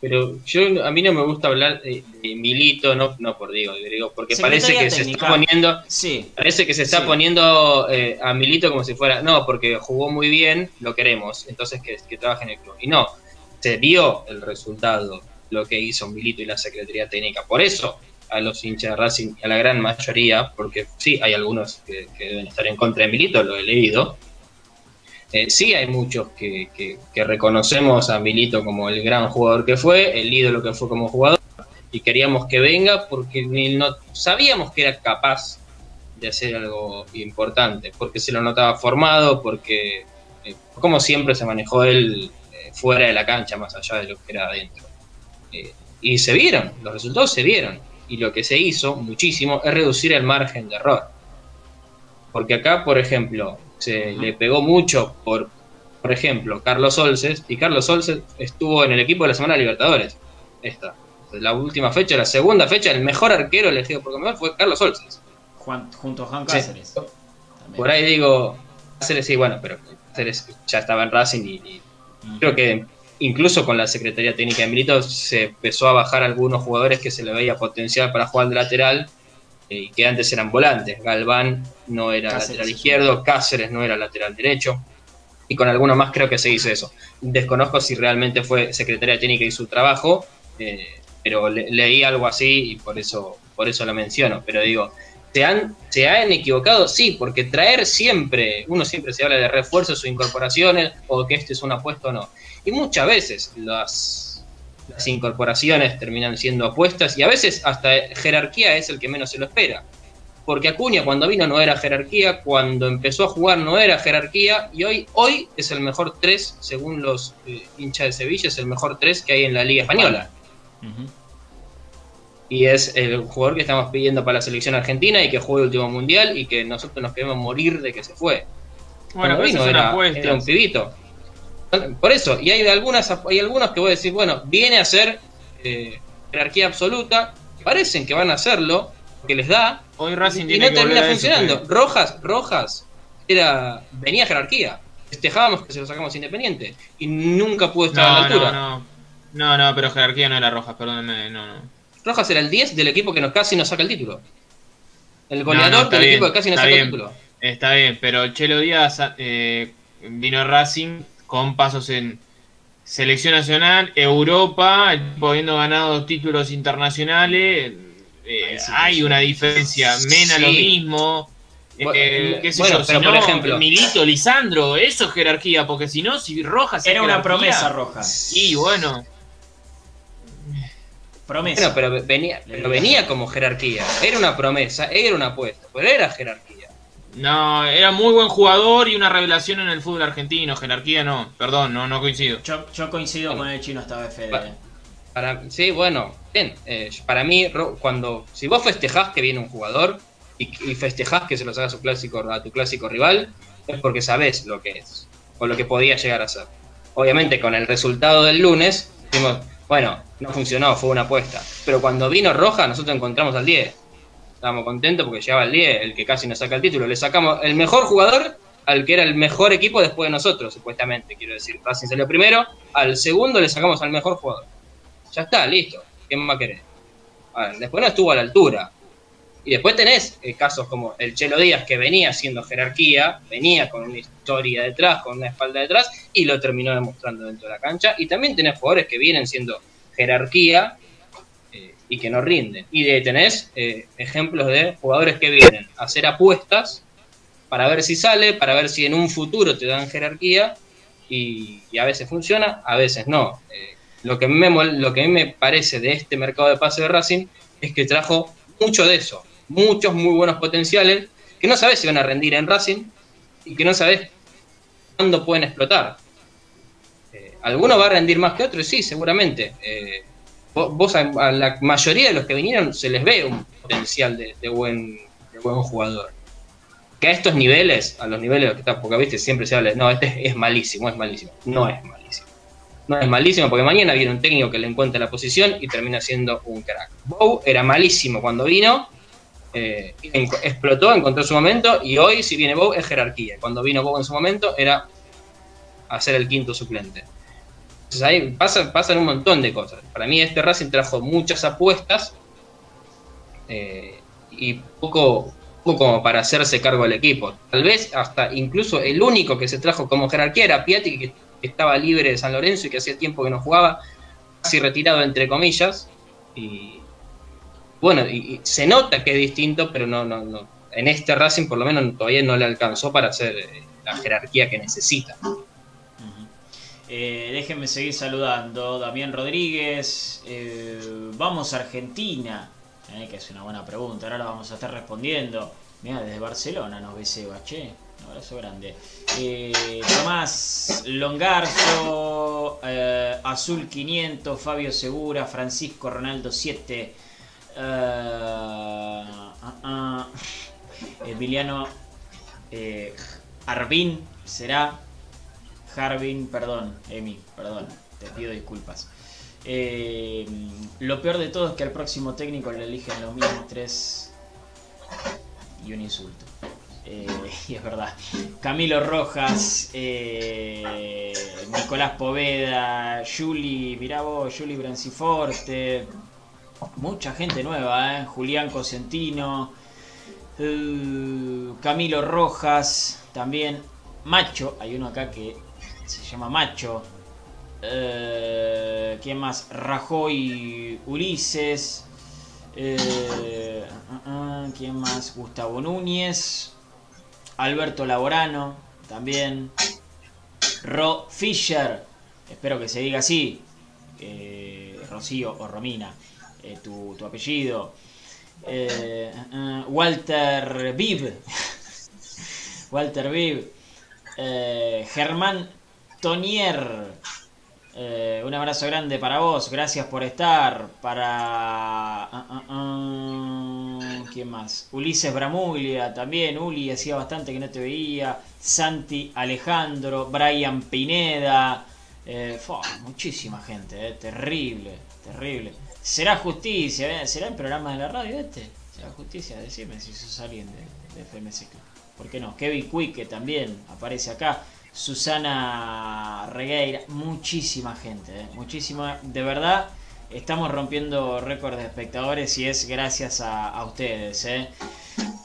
pero yo a mí no me gusta hablar de, de Milito, no, no por digo, digo, porque parece que se está poniendo, Sí. parece que se está Sí. poniendo eh, a Milito como si fuera, no, porque jugó muy bien, lo queremos, entonces que, que trabaje en el club. Y no, se vio el resultado, lo que hizo Milito y la Secretaría Técnica. Por eso a los hinchas de Racing, a la gran mayoría, porque sí, hay algunos que, deben estar en contra de Milito, lo he leído, eh, sí hay muchos que, que- reconocemos a Milito como el gran jugador que fue, el ídolo que fue como jugador, y queríamos que venga porque no, sabíamos que era capaz de hacer algo importante, porque se lo notaba formado, porque eh, como siempre se manejó él eh, fuera de la cancha, más allá de lo que era adentro. Y se vieron, los resultados se vieron, y lo que se hizo muchísimo es reducir el margen de error. Porque acá, por ejemplo, se le pegó mucho por, por ejemplo, Carlos Olces, y Carlos Olces estuvo en el equipo de la Semana Libertadores. Esta, la última fecha, la segunda fecha, el mejor arquero elegido por Conmebol fue Carlos Olces. Juan, junto a Juan. Cáceres. Por ahí digo, Cáceres sí, bueno, pero Cáceres ya estaba en Racing y, creo que incluso con la Secretaría Técnica de Milito se empezó a bajar algunos jugadores que se le veía potencial para jugar de lateral eh, y que antes eran volantes. Galván no era Cáceres, lateral izquierdo, Cáceres no era lateral derecho. Y con alguno más creo que se hizo eso. Desconozco si realmente fue Secretaría Técnica y su trabajo, eh, pero le- leí algo así y por eso, por eso lo menciono. Pero digo, ¿se han, ¿se han equivocado? Sí, porque traer siempre, uno siempre se habla de refuerzos o incorporaciones, o que este es una apuesta o no. Y muchas veces las, las incorporaciones terminan siendo apuestas y a veces hasta jerarquía es el que menos se lo espera. Porque Acuña cuando vino no era jerarquía, cuando empezó a jugar no era jerarquía y hoy, hoy es el mejor 3, según los eh, hinchas de Sevilla, es el mejor 3 que hay en la Liga Española. Y es el jugador que estamos pidiendo para la selección argentina y que juega el último mundial y que nosotros nos queremos morir de que se fue. Bueno, pero vino era, era un pibito. Por eso, y hay algunas, hay algunos que voy a decir, bueno, viene a ser eh, jerarquía absoluta, parecen que van a hacerlo, que les da, Hoy Racing y tiene no termina eso, funcionando. Rojas, Rojas, era, venía jerarquía. Festejábamos que se lo sacamos independiente. Y nunca pudo estar a la No, altura. no, no. No, no, pero jerarquía no era roja, perdóname, no, no. Rojas era el 10 del equipo que nos casi nos saca el título. El No, goleador no, del bien, equipo que casi nos saca bien. el título. Está bien, pero Chelo Díaz eh, vino a Racing con pasos en selección nacional, Europa, habiendo ganado títulos internacionales. eh, hay una diferencia. Mena Sí. lo mismo. eh, qué sé bueno, yo, pero si por no, ejemplo- Milito, Lisandro, eso es jerarquía, porque si no, si Rojas Era una promesa roja. Y bueno, Promesa. Bueno, pero venía, pero venía como jerarquía. Era una promesa, era una apuesta, pero era jerarquía. No, era muy buen jugador y una revelación en el fútbol argentino. Jerarquía no, perdón, no, no coincido. Yo, yo coincido con el chino esta vez, Fede. Va- Para, sí, bueno, bien, eh, para mí, Ro- cuando si vos festejás que viene un jugador y, y festejás que se lo haga a, su clásico, a tu clásico rival, es porque sabés lo que es o lo que podía llegar a ser. Obviamente, con el resultado del lunes, decimos, bueno, no funcionó, fue una apuesta. Pero cuando vino Roja, nosotros encontramos al 10. Estábamos contentos porque llegaba el 10, el que casi nos saca el título. Le sacamos el mejor jugador al que era el mejor equipo después de nosotros, supuestamente. Quiero decir, Racing salió primero, al segundo le sacamos al mejor jugador. Ya está, listo. ¿Qué más querés? A ver, después no estuvo a la altura. Y después tenés eh, casos como el Chelo Díaz, que venía haciendo jerarquía, venía con una historia detrás, con una espalda detrás, y lo terminó demostrando dentro de la cancha. Y también tenés jugadores que vienen siendo jerarquía y que no rinden. Y de, tenés eh, ejemplos de jugadores que vienen a hacer apuestas para ver si sale, para ver si en un futuro te dan jerarquía, y, a veces funciona, a veces no. Eh, lo, que me, lo que a mí me parece de este mercado de pase de Racing es que trajo mucho de eso, muchos muy buenos potenciales, que no sabes si van a rendir en Racing y que no sabes cuándo pueden explotar. Eh, alguno va a rendir más que otro, sí, seguramente. Vo- vos a, la mayoría de los que vinieron se les ve un potencial de, buen, de buen jugador. Que a estos niveles, a los niveles que está, porque viste, siempre se habla, no, este es, es malísimo, es malísimo. No es malísimo. No es malísimo porque mañana viene un técnico que le encuentra la posición y termina siendo un crack. Bow era malísimo cuando vino, eh, explotó, encontró su momento y hoy si viene Bow es jerarquía. Cuando vino Bow en su momento era hacer el quinto suplente. Entonces ahí pasan un montón de cosas. Para mí este Racing trajo muchas apuestas eh, y poco, poco como para hacerse cargo del equipo. Tal vez hasta incluso el único que se trajo como jerarquía era Piatti, que estaba libre de San Lorenzo y que hacía tiempo que no jugaba, casi retirado entre comillas. Y bueno, y, se nota que es distinto, pero no, no, no. En este Racing por lo menos todavía no le alcanzó para hacer eh, la jerarquía que necesita. Eh, déjenme seguir saludando. Damián Rodríguez. Eh, vamos a Argentina. Eh, que es una buena pregunta. Ahora la vamos a estar respondiendo. Mira, desde Barcelona nos ve Seba, che. Un abrazo grande. Tomás Longarzo. Azul 500. Fabio Segura. Francisco Ronaldo 7. Ah, ah. Emiliano Arbín será Harvin, perdón, Emi, perdón, te pido disculpas. Eh, lo peor de todo es que al próximo técnico le eligen los mismos tres y un insulto. Eh, y es verdad. Camilo Rojas, eh, Nicolás Poveda, Juli, mirá vos, Juli Branciforte, mucha gente nueva, Julián Cosentino, Camilo Rojas, también Macho, hay uno acá que se llama Macho. Eh, ¿Quién más? Rajoy Ulises. Eh, uh, uh, ¿Quién más? Gustavo Núñez. Alberto Laborano, también. Ro Fischer, espero que se diga así. Eh, Rocío o Romina, tu, apellido. Uh, Walter Viv. Walter Viv. Germán Tonier. Eh, un abrazo grande para vos, gracias por estar. Para. Ah, ah, ah, ¿Quién más? Ulises Bramuglia también. Uli, hacía bastante que no te veía. Santi Alejandro, Brian Pineda. Eh, muchísima gente, eh, terrible, terrible. ¿Será justicia? ¿Será en programa de la radio este? ¿Será justicia? Decime si sos alguien de, de FMC ¿Por qué no? Kevin Quick, que también aparece acá. Susana Regueira, muchísima gente, eh, muchísima, de verdad estamos rompiendo récords de espectadores y es gracias a, ustedes. Eh.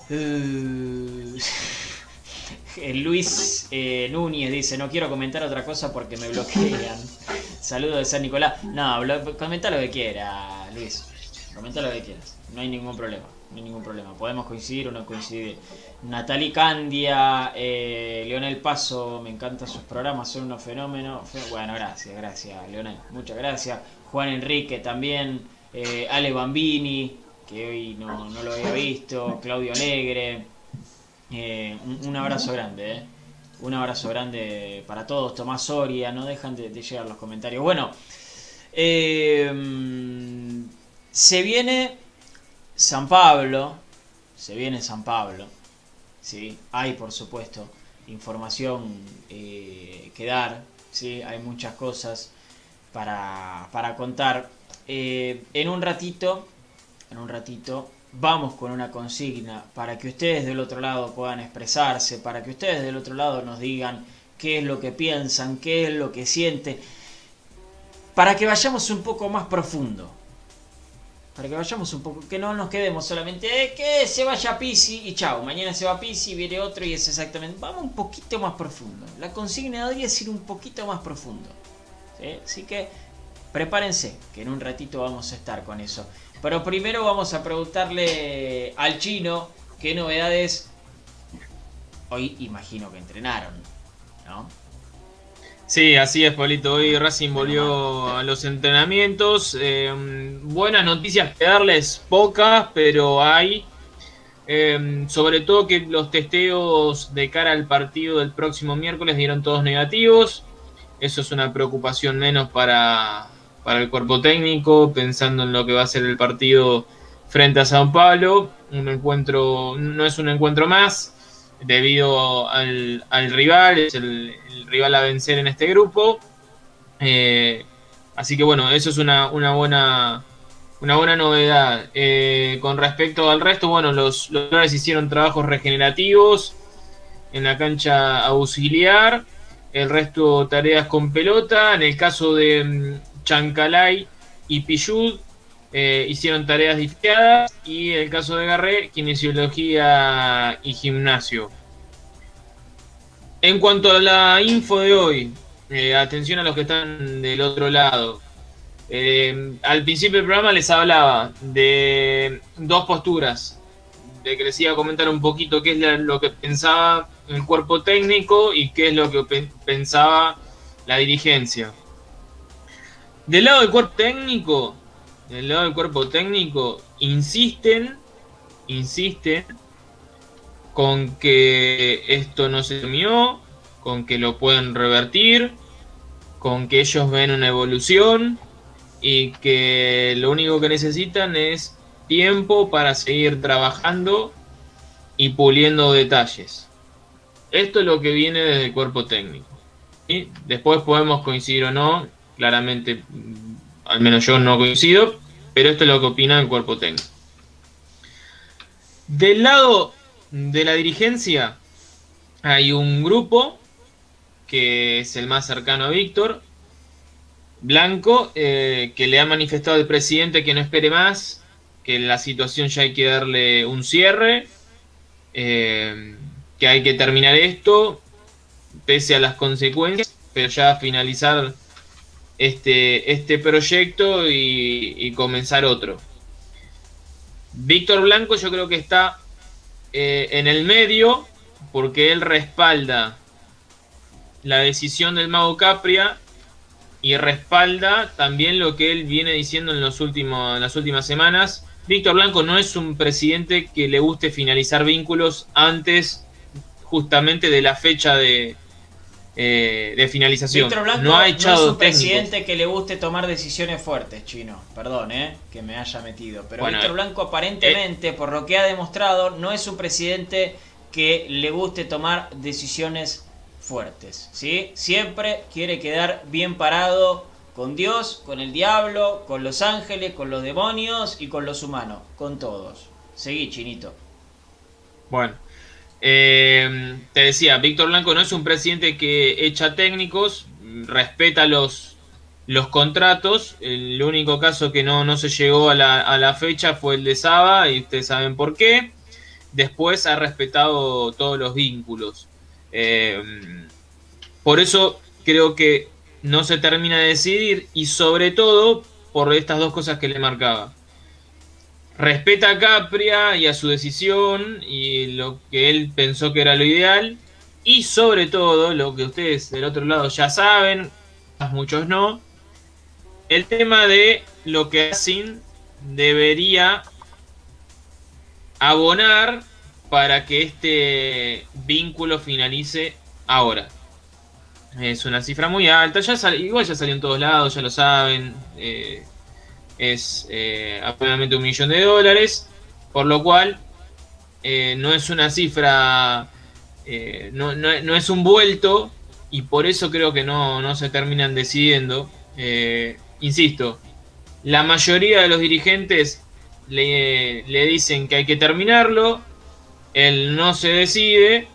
Uh, Luis eh, Núñez dice, no quiero comentar otra cosa porque me bloquean. Saludos de San Nicolás. No, comenta lo que quiera, Luis. Comenta lo que quieras. No hay ningún problema no hay ningún problema. Podemos coincidir o no coincidir. Natalie Candia, eh, Leonel Paso, me encantan sus programas, son unos fenómenos. Bueno, gracias, gracias, Leonel, muchas gracias. Juan Enrique también, eh, Ale Bambini, que hoy no, lo había visto, Claudio Alegre. Eh, un, abrazo grande, Un abrazo grande para todos. Tomás Soria, no dejan de, de llegar los comentarios. Bueno, se viene San Pablo, se viene San Pablo, ¿sí? hay por supuesto información eh, que dar, ¿sí? hay muchas cosas para, contar. Eh, en un ratito, en un ratito, vamos con una consigna para que ustedes del otro lado puedan expresarse, para que ustedes del otro lado nos digan qué es lo que piensan, qué es lo que sienten, para que vayamos un poco más profundo para que vayamos un poco, que no nos quedemos solamente eh, que se vaya Pisi y chao, mañana se va Pisi, viene otro y es exactamente, vamos un poquito más profundo. La consigna de hoy es ir un poquito más profundo. Así que prepárense, que en un ratito vamos a estar con eso. Pero primero vamos a preguntarle al chino qué novedades hoy imagino que entrenaron, ¿no? Sí, así es, Pablito. Hoy Racing volvió a los entrenamientos. Eh, buenas noticias que darles, pocas, pero hay. Eh, sobre todo que los testeos de cara al partido del próximo miércoles dieron todos negativos. Eso es una preocupación menos para, para el cuerpo técnico, pensando en lo que va a ser el partido frente a Sao Paulo. Un encuentro, no es un encuentro más, debido al, rival, es el, rival a vencer en este grupo. Eh, así que bueno, eso es una, buena una buena novedad. Eh, con respecto al resto, bueno, los, los hicieron trabajos regenerativos en la cancha auxiliar, el resto tareas con pelota. En el caso de mm, Chancalay y Pillud, eh, hicieron tareas disfriadas y el caso de Garré, kinesiología y gimnasio. En cuanto a la info de hoy, eh, atención a los que están del otro lado. Eh, al principio del programa les hablaba de dos posturas, de que comentar un poquito qué es lo que pensaba el cuerpo técnico y qué es lo que pensaba la dirigencia. Del lado del cuerpo técnico, del lado del cuerpo técnico, insisten, insisten con que esto no se terminó, con que lo pueden revertir, con que ellos ven una evolución y que lo único que necesitan es tiempo para seguir trabajando y puliendo detalles. Esto es lo que viene desde el cuerpo técnico. y Después podemos coincidir o no, claramente, al menos yo no coincido, pero esto es lo que opina el cuerpo técnico. Del lado de la dirigencia hay un grupo que es el más cercano a Víctor, Blanco, eh, que le ha manifestado al presidente que no espere más, que la situación ya hay que darle un cierre, eh, que hay que terminar esto, pese a las consecuencias, pero ya finalizar este, este proyecto y, comenzar otro. Víctor Blanco yo creo que está eh, en el medio porque él respalda la decisión del mago Capria y respalda también lo que él viene diciendo en, los últimos, en las últimas semanas. Víctor Blanco no es un presidente que le guste finalizar vínculos antes justamente de la fecha de, eh, de finalización. Víctor Blanco no, ha echado es un presidente que le guste tomar decisiones fuertes, chino. Perdón, eh, que me haya metido. Pero Víctor Blanco aparentemente, eh, por lo que ha demostrado, no es un presidente que le guste tomar decisiones fuertes. ¿sí? Siempre quiere quedar bien parado con Dios, con el diablo, con los ángeles, con los demonios y con los humanos, con todos. Seguí, chinito. Bueno, eh, te decía, Víctor Blanco no es un presidente que echa técnicos, respeta los, los contratos. El único caso que no, no se llegó a la, a la fecha fue el de Saba, y ustedes saben por qué. Después ha respetado todos los vínculos. Eh, por eso creo que no se termina de decidir y sobre todo por estas dos cosas que le marcaba. Respeta a Capria y a su decisión y lo que él pensó que era lo ideal y sobre todo lo que ustedes del otro lado ya saben, muchos no, el tema de lo que Racing debería abonar para que este vínculo finalice ahora. Es una cifra muy alta, ya igual ya salió en todos lados, ya lo saben. Eh, es eh, un millón de dólares, por lo cual eh, no es una cifra, no, no, es un vuelto y por eso creo que no, no se terminan decidiendo. insisto, la mayoría de los dirigentes le, le dicen que hay que terminarlo, él no se decide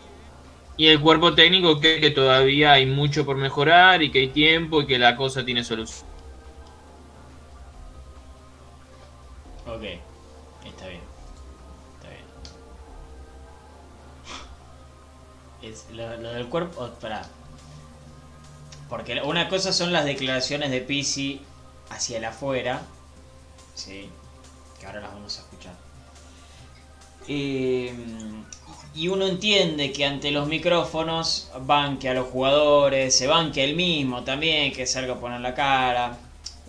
y el cuerpo técnico cree que todavía hay mucho por mejorar y que hay tiempo y que la cosa tiene solución. Ok, está bien. Está bien. Es lo, del cuerpo. Oh, Porque una cosa son las declaraciones de Pisi hacia el afuera. Sí. Que ahora las vamos a escuchar. Eh, y uno entiende que ante los micrófonos banque a los jugadores, se banque él mismo también, que salga a poner la cara.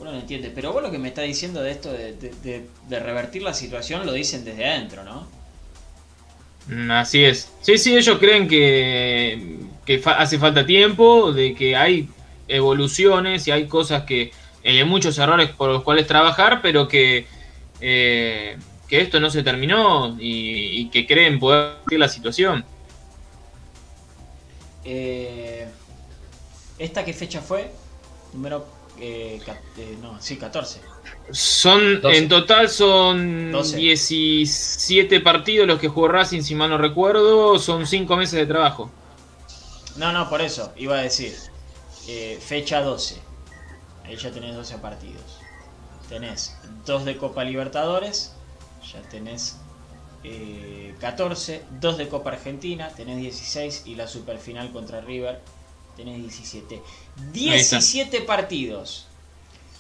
Uno lo entiende, pero vos lo que me está diciendo de esto de, revertir la situación lo dicen desde adentro, ¿no? Mm, así es. Sí, sí, ellos creen que, que hace falta tiempo, de que hay evoluciones y hay cosas que hay muchos errores por los cuales trabajar, pero que eh, que esto no se terminó y, que creen poder la situación. Eh, ¿Esta qué fecha fue? Número eh, eh, no, sí, 14. Son, 12. en total son 12. 17 partidos los que jugó Racing, si mal no recuerdo, son 5 meses de trabajo. No, no, por eso, iba a decir. eh, fecha 12. Ahí ya tenés 12 partidos. Tenés 2 de Copa Libertadores. Ya tenés eh, 14. 2 de Copa Argentina. Tenés 16. Y la superfinal contra River. Tenés 17. 17 partidos.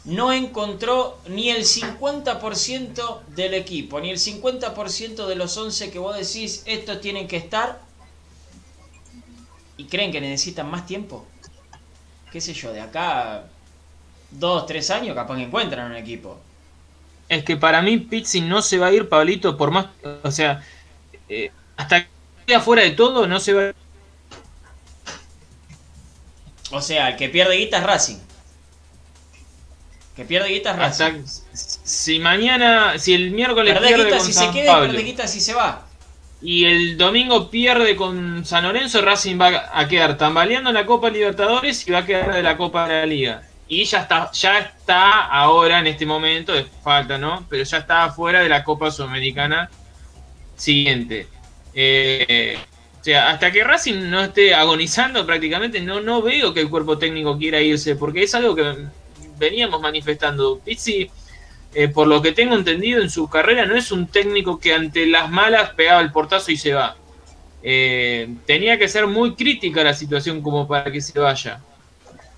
No encontró ni el 50% del equipo. Ni el 50% de los 11 que vos decís, estos tienen que estar y creen que necesitan más tiempo, qué sé yo, de acá dos, tres años capaz que encuentran un equipo. Es que para mí Pizzi no se va a ir, Pablito, por más. O sea, eh, hasta que afuera de todo, no se va a ir. O sea, el que pierde guita es Racing. Que pierde guita es Racing. si mañana, si el miércoles Pierde pierde guita con si San se queda y pierde guita si se va. y el domingo pierde con San Lorenzo, Racing va a quedar tambaleando en la Copa Libertadores y va a quedar de la Copa de la Liga. Y ya está, ya está ahora en este momento, falta, ¿no? Pero ya está afuera de la Copa Sudamericana siguiente. Eh, o sea, hasta que Racing no esté agonizando prácticamente, no, no veo que el cuerpo técnico quiera irse, porque es algo que veníamos manifestando. Pizzi, eh, por lo que tengo entendido en su carrera, no es un técnico que ante las malas pegaba el portazo y se va. Eh, tenía que ser muy crítica la situación como para que se vaya.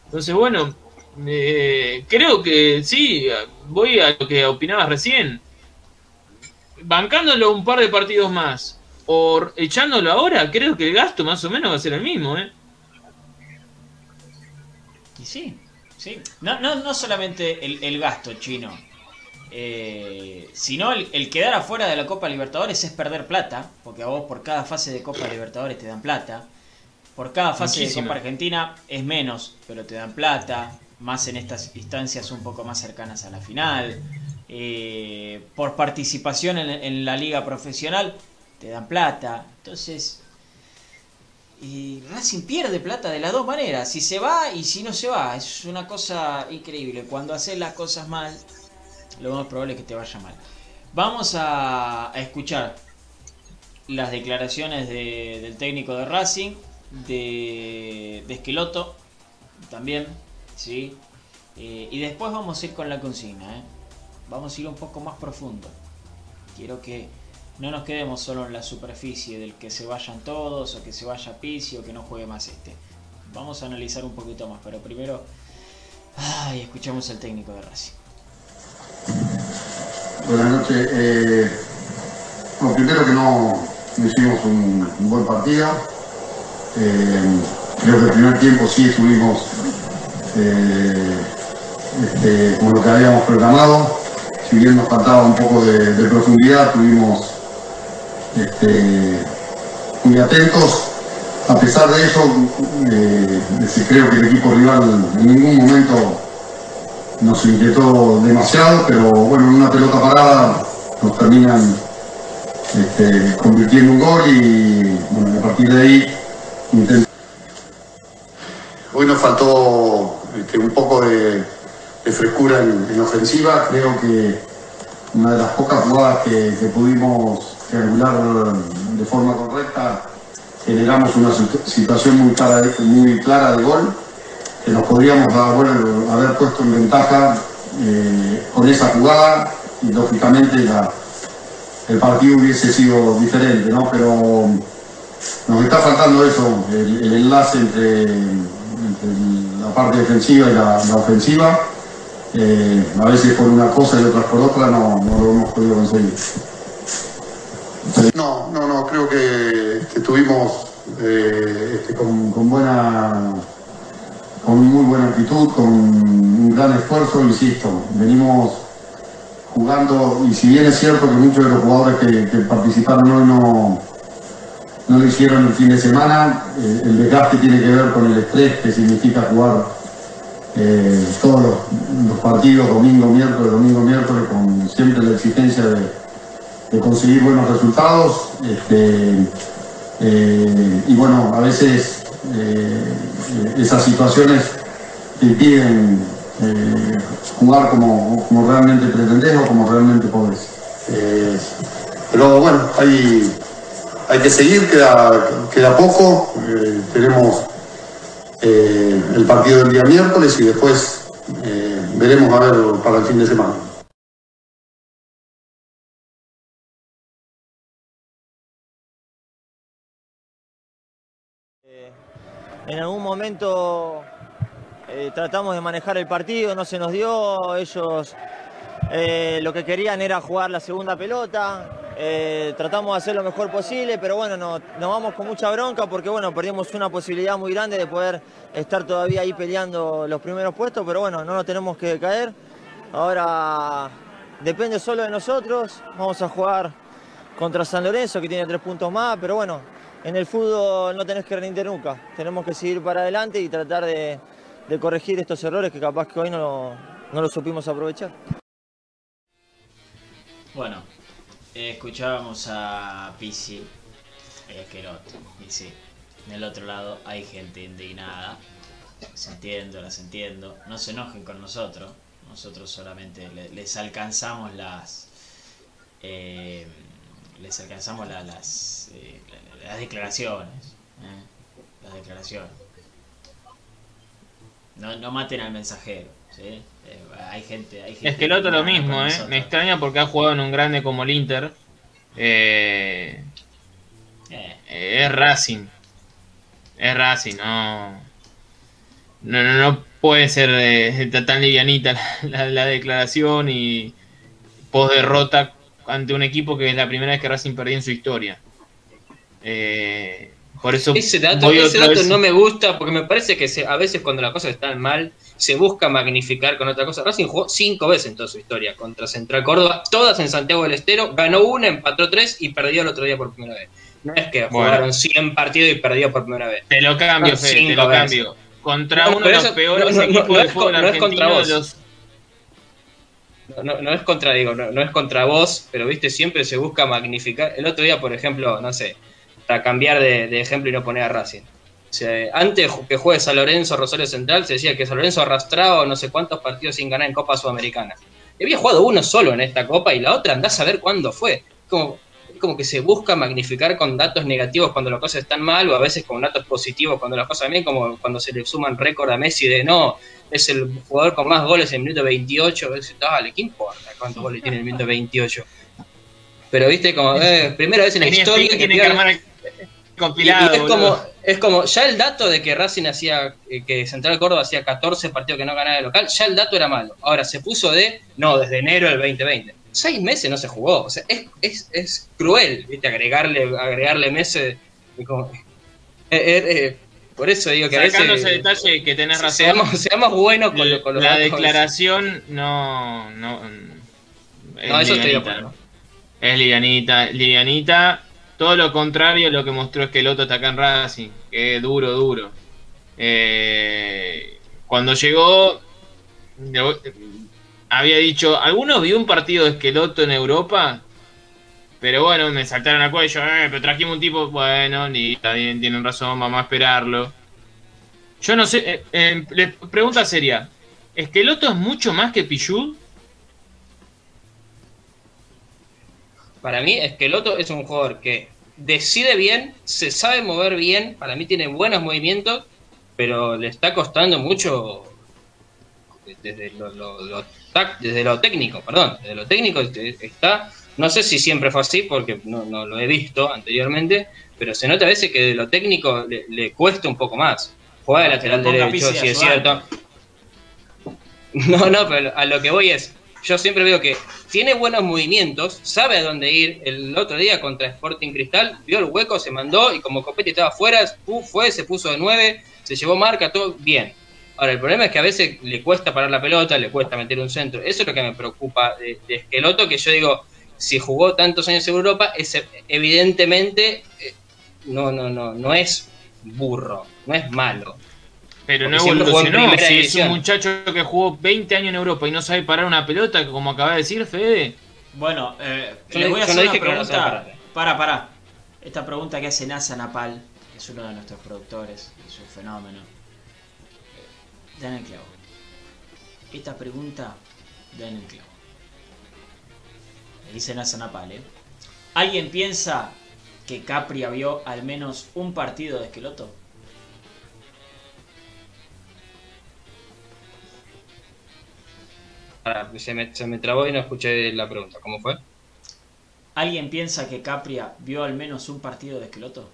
Entonces, bueno, eh, creo que sí, voy a lo que opinabas recién. Bancándolo un par de partidos más o echándolo ahora, creo que el gasto más o menos va a ser el mismo, ¿eh? Y sí, sí. No, no, no solamente el, el gasto chino. eh, sino el, el quedar afuera de la Copa Libertadores es perder plata. Porque a vos por cada fase de Copa Libertadores te dan plata. Por cada fase de. Copa Argentina es menos, pero te dan plata. Más en estas instancias un poco más cercanas a la final. Eh, por participación en, en la liga profesional te dan plata. Entonces, y Racing pierde plata de las dos maneras, si se va y si no se va. Es una cosa increíble. Cuando haces las cosas mal, lo más probable es que te vaya mal. Vamos a, escuchar las declaraciones de- del técnico de Racing, de, de Esqueloto, también, ¿sí? Eh, y después vamos a ir con la consigna, ¿eh? Vamos a ir un poco más profundo. Quiero que no nos quedemos solo en la superficie del que se vayan todos o que se vaya Pizzi o que no juegue más este. Vamos a analizar un poquito más, pero primero ay, escuchamos al técnico de Racing. Buenas noches. Eh, bueno, primero que no, hicimos un, buen partido. Eh, creo que el primer tiempo sí estuvimos eh, este, con lo que habíamos programado. Si bien nos faltaba un poco de, de profundidad, estuvimos este, muy atentos. A pesar de eso, eh, creo que el equipo rival en ningún momento nos inquietó demasiado, pero bueno, en una pelota parada nos terminan este, convirtiendo un gol y bueno, a partir de ahí intent- Hoy nos faltó este, un poco de, frescura en, en ofensiva, creo que una de las pocas jugadas que pudimos triangular de forma correcta generamos una situ- situación muy clara, de- gol que nos podríamos haber, puesto en ventaja eh, con esa jugada y lógicamente el partido hubiese sido diferente, ¿no? Pero nos está faltando eso, el, enlace entre, la parte defensiva y la, la ofensiva. Eh, a veces por una cosa y otras por otra no, no lo hemos podido conseguir. No, no, no, creo que, que estuvimos eh, este, con, buena con muy buena actitud, con un gran esfuerzo, insisto, venimos jugando, y si bien es cierto que muchos de los jugadores que, que participaron hoy no, no lo hicieron el fin de semana, eh, el desgaste tiene que ver con el estrés que significa jugar eh, todos los, los partidos, domingo, miércoles, domingo, miércoles, con siempre la exigencia de, de conseguir buenos resultados. Este, eh, y bueno, a veces eh, esas situaciones te impiden eh, jugar como, como realmente pretendés o como realmente podés. Pero bueno, hay, hay que seguir, queda, queda poco. tenemos el partido del día miércoles y después veremos a ver para el fin de semana. En algún momento eh, tratamos de manejar el partido, no se nos dio, ellos eh, lo que querían era jugar la segunda pelota, eh, tratamos de hacer lo mejor posible, pero bueno, no- nos vamos con mucha bronca porque bueno, perdimos una posibilidad muy grande de poder estar todavía ahí peleando los primeros puestos, pero bueno, no nos tenemos que caer. Ahora depende solo de nosotros, vamos a jugar contra San Lorenzo que tiene tres puntos más, pero bueno, en el fútbol no tenés que rendir nunca, tenemos que seguir para adelante y tratar de, corregir estos errores que capaz que hoy no, no los supimos aprovechar. Bueno, escuchábamos a Pisi, Esqueloto, y sí, del otro lado hay gente indignada, las entiendo, las entiendo, no se enojen con nosotros, nosotros solamente le- les alcanzamos las... eh, les alcanzamos la- las, eh, las declaraciones, eh, las declaraciones. No, no maten al mensajero, ¿sí? Eh, hay gente, hay gente Es que el otro lo mismo, ¿eh? Me extraña porque ha jugado en un grande como el Inter. Eh, Eh, es Racing. Es Racing, no. No, no, no puede ser tan livianita la, la declaración y post derrota ante un equipo que es la primera vez que Racing perdió en su historia. Eh, por eso Ese dato, ese no me gusta porque me parece que se- a veces cuando las cosas están mal se busca magnificar con otra cosa. Racing jugó cinco veces en toda su historia contra Central Córdoba, todas en Santiago del Estero, ganó una, empató tres y perdió el otro día por primera vez. No es que Bueno. jugaron 100 partidos y perdió por primera vez. Te lo cambio, No, Fede, te lo veces. cambio. Contra No, uno de los eso- peores no, equipos de es fútbol contra de vos. los No, no, no es contra, digo, no, no es contra vos, pero viste, siempre se busca magnificar. El otro día, por ejemplo, no sé, para cambiar de, de ejemplo y no poner a Racing. O sea, antes que juegue San Lorenzo, Rosario Central, se decía que San Lorenzo arrastraba no sé cuántos partidos sin ganar en Copa Sudamericana. Y había jugado uno solo en esta Copa y la otra andás a ver cuándo fue. Como, como que se busca magnificar con datos negativos cuando las cosas están mal o a veces con datos positivos cuando las cosas bien, como cuando se le suman récord a Messi de no, es el jugador con más goles en el minuto 28. Dice, Dale, ¿qué importa cuántos goles tiene en el minuto 28? Pero viste, como eh, primera vez en la historia que que tiene que armar el compilado. y es como, es como, ya el dato de que Racing hacía, eh, que Central Córdoba hacía 14 partidos que no ganaba de local, ya el dato era malo. Ahora se puso de, no, desde enero del 2020. Seis meses no se jugó. O sea, es, es, es cruel, ¿viste? Agregarle, agregarle meses. como- eh, eh, por eso digo que a Sacando ese veces. detalle que tenés razón. Seamos, seamos buenos con, lo- con los la datos. declaración no. No, es eso estoy de acuerdo. Es livianita. Livianita. Todo lo contrario a lo que mostró Esqueloto acá en Racing. Que es duro, duro. Eh, cuando llegó. había dicho. ¿Alguno vio un partido de Esqueloto en Europa? Pero bueno, me saltaron al cuello. Eh, pero trajimos un tipo. Bueno, ni bien, tienen razón, vamos a esperarlo. Yo no sé. eh, eh, pregunta seria. ¿Esqueloto es mucho más que Pichu? Para mí, Esqueloto es un jugador que decide bien, se sabe mover bien, para mí tiene buenos movimientos, pero le está costando mucho desde lo, lo- lo tac- desde lo técnico, perdón, desde lo técnico este, está, no sé si siempre fue así, porque no, no lo he visto anteriormente, pero se nota a veces que de lo técnico le, le cuesta un poco más. Juega de lateral derecho, sí es cierto. No, no, pero a lo que voy es, yo siempre veo que tiene buenos movimientos, sabe a dónde ir. El otro día contra Sporting Cristal, vio el hueco, se mandó y como Copetti estaba afuera, fue, se puso de nueve, se llevó marca, todo bien. Ahora, el problema es que a veces le cuesta parar la pelota, le cuesta meter un centro. Eso es lo que me preocupa de, de Esqueloto, que yo digo, si jugó tantos años en Europa, es, evidentemente eh, no, no, no, no es burro, no es malo. Pero Porque no evolucionó. Si es un muchacho que jugó 20 años en Europa y no sabe parar una pelota, como acaba de decir Fede. Bueno, eh, no- voy a hacer una no pregunta. Para, para. Esta pregunta que hace NASA Napal, que es uno de nuestros productores, es un fenómeno. Eh, Dan el clavo. esta pregunta da en el clavo. Le dicen a Sanapal, ¿eh? ¿Alguien piensa que Capria vio al menos un partido de Esqueloto? Ah, se, me, se me trabó y no escuché la pregunta. ¿Cómo fue? ¿Alguien piensa que Capria vio al menos un partido de Esqueloto?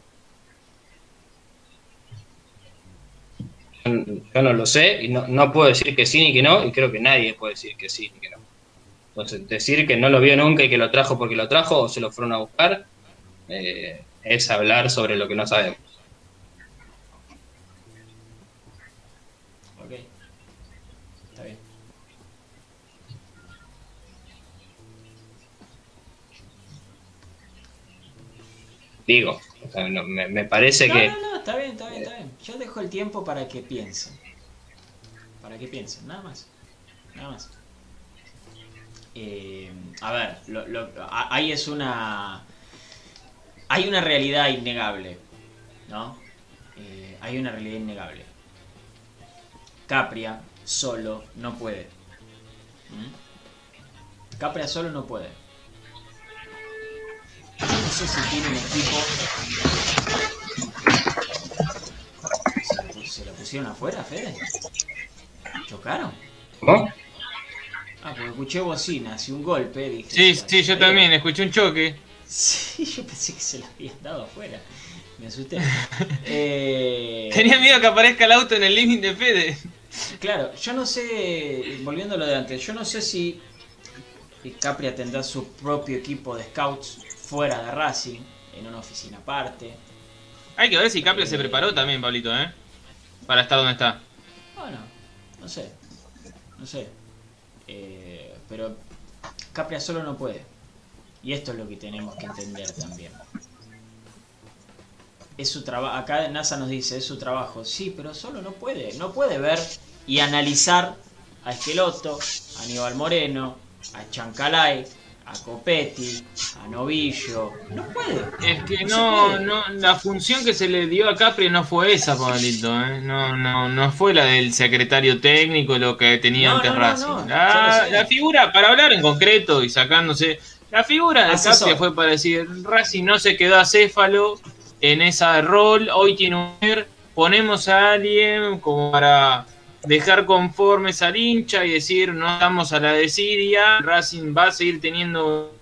Yo no lo sé y no, no puedo decir que sí ni que no y creo que nadie puede decir que sí ni que no. Entonces, decir que no lo vio nunca y que lo trajo porque lo trajo o se lo fueron a buscar eh, es hablar sobre lo que no sabemos. Ok. Está bien. Digo, o sea, no, me, me parece No, que... no, no, está bien, está bien, está bien. Yo dejo el tiempo para que piensen. Para que piensen, nada más. Nada más. Eh, a ver, lo- lo- ahí es una. Hay una realidad innegable, ¿no? Eh, hay una realidad innegable. Capria solo no puede. ¿Mm? Capria solo no puede. No sé si tiene un equipo ¿Se la pusieron afuera, Fede? ¿Chocaron? ¿Cómo? Ah, porque escuché bocinas y un golpe, dije. Sí, "Se la- sí, yo también escuché un choque. Sí, yo pensé que se la habían dado afuera. Me asusté. Eh, Tenía miedo que aparezca el auto en el living de Fede. Claro, yo no sé, volviendo a lo de antes, yo no sé si Capria tendrá su propio equipo de scouts fuera de Racing, en una oficina aparte. Hay que ver si Capria se preparó también, Pablito, ¿eh? Para estar donde está. Bueno, no sé. No sé. Eh, pero Capria solo no puede. Y esto es lo que tenemos que entender también. Es su trabajo. Acá NASA nos dice, es su trabajo. Sí, pero solo no puede. No puede ver y analizar a Esqueloto, a Aníbal Moreno, a Chancalay, a Copetti, a Novillo. No puede. Es que No no, la función que se le dio a Capri no fue esa, Pablito, ¿eh? No, no, no fue la del secretario técnico, lo que tenía No, antes no, Racing. la, figura, para hablar en concreto y sacándose, la figura de Asesor. Capri fue para decir, Racing no se quedó acéfalo en esa rol, hoy tiene un... Ponemos a alguien como para dejar conformes al hincha y decir, no estamos a la desidia, Racing va a seguir teniendo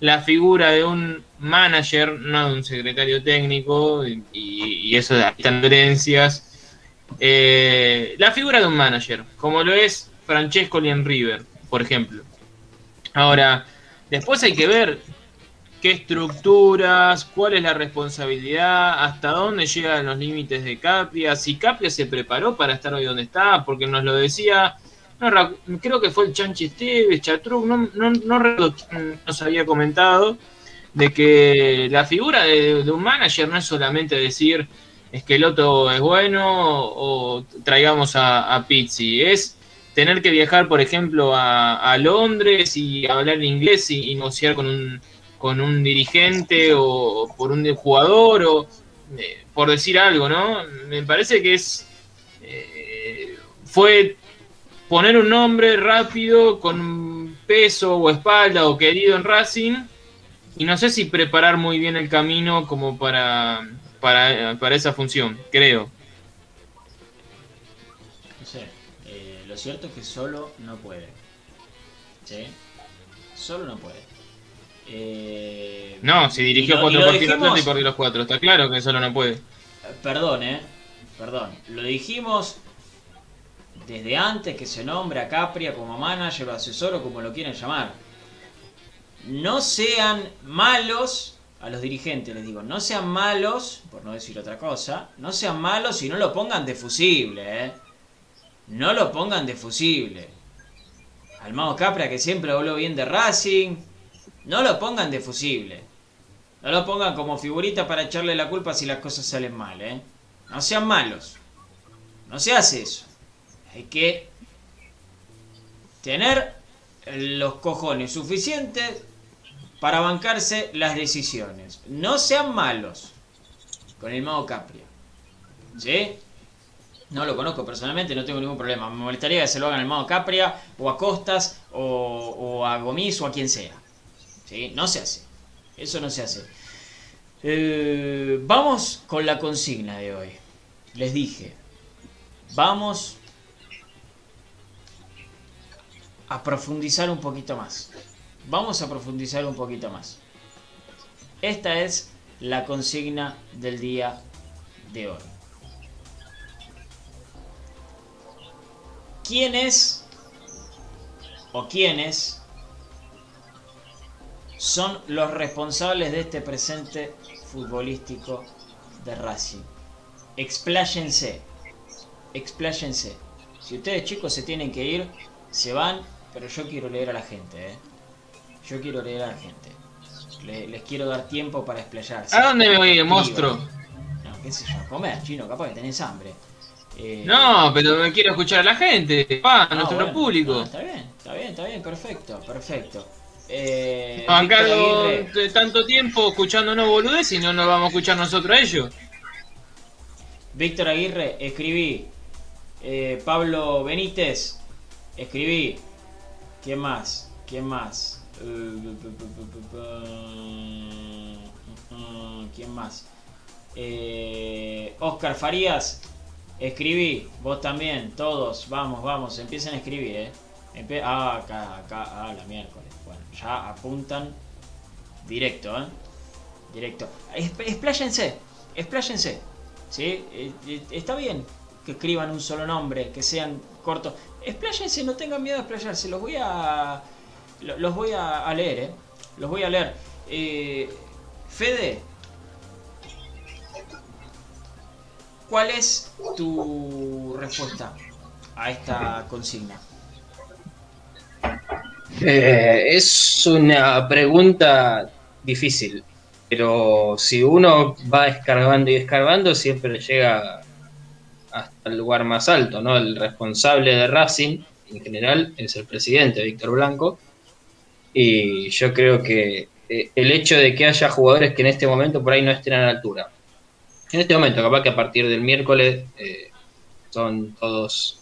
la figura de un manager, no de un secretario técnico, y, eso de herencias. Eh, la figura de un manager, como lo es Francesco en River, por ejemplo. Ahora, después hay que ver qué estructuras, cuál es la responsabilidad, hasta dónde llegan los límites de Capria, si Capria se preparó para estar hoy donde está, porque nos lo decía, creo que fue el Chanchi Esteves, Chatruc, no, no, no recuerdo quién nos había comentado, de que la figura de, un manager no es solamente decir Esqueloto es bueno o traigamos a, Pizzi, es tener que viajar, por ejemplo, a, a Londres y hablar inglés y, y negociar con un, con un dirigente o por un jugador o eh, por decir algo, ¿no? Me parece que es eh, fue poner un nombre rápido con peso o espalda o querido en Racing y no sé si preparar muy bien el camino como para, para, para esa función, creo. No sé. eh, lo cierto es que solo no puede. ¿Sí? Solo no puede. Eh, No, si dirigió lo- cuatro partidos dijimos- y perdió los cuatro, está claro que solo no puede. Perdón, eh. Perdón. Lo dijimos desde antes que se nombre a Capria como manager o asesor o como lo quieran llamar. No sean malos a los dirigentes, les digo, no sean malos, por no decir otra cosa, no sean malos y no lo pongan de fusible, eh. No lo pongan de fusible. Al Mago Capria que siempre habló bien de Racing, no lo pongan de fusible. No lo pongan como figurita para echarle la culpa si las cosas salen mal, ¿eh? No sean malos. No se hace eso. Hay que tener los cojones suficientes para bancarse las decisiones. No sean malos con el mago Capria. ¿Sí? No lo conozco personalmente, no tengo ningún problema. Me molestaría que se lo hagan al modo Capria, o a Costas, o, o a Gomis, o a quien sea. No se hace. Eso no se hace. Eh, vamos con la consigna de hoy. Les dije, vamos a profundizar un poquito más. Vamos a profundizar un poquito más. Esta es la consigna del día de hoy. ¿Quién es o quiénes son los responsables de este presente futbolístico de Racing? Expláyense, expláyense. Si ustedes chicos se tienen que ir, se van, pero yo quiero leer a la gente, ¿eh? Yo quiero leer a la gente. Le- les quiero dar tiempo para explayarse. ¿A dónde me voy, monstruo? No, qué sé yo, a comer, chino, capaz que tenés hambre. Eh, No, pero me quiero escuchar a la gente, pa, a ah, nuestro bueno, público. no, está bien, está bien, está bien, perfecto, perfecto. Eh, de tanto tiempo escuchándonos boludez y no nos vamos a escuchar nosotros a ellos. Víctor Aguirre, escribí. Eh, Pablo Benítez, escribí. ¿Quién más? ¿Quién más? ¿Quién más? Eh, Oscar Farías, escribí. Vos también, todos. Vamos, vamos, empiecen a escribir, ¿eh? Empe- ah, acá, acá, ah, la miércoles. Ya apuntan directo, ¿eh? Directo. Expláyense, expláyense. ¿Sí? Eh, eh, Está bien que escriban un solo nombre, que sean cortos. Expláyense, no tengan miedo de explayarse. Los voy a. lo- Los voy a, a leer, ¿eh? Los voy a leer. Eh, Fede. ¿Cuál es tu respuesta a esta consigna? Eh, es una pregunta difícil, pero si uno va escarbando y escarbando, siempre llega hasta el lugar más alto, ¿no? El responsable de Racing, en general, es el presidente, Víctor Blanco, y yo creo que eh, el hecho de que haya jugadores que en este momento por ahí no estén a la altura, en este momento, capaz que a partir del miércoles eh, son todos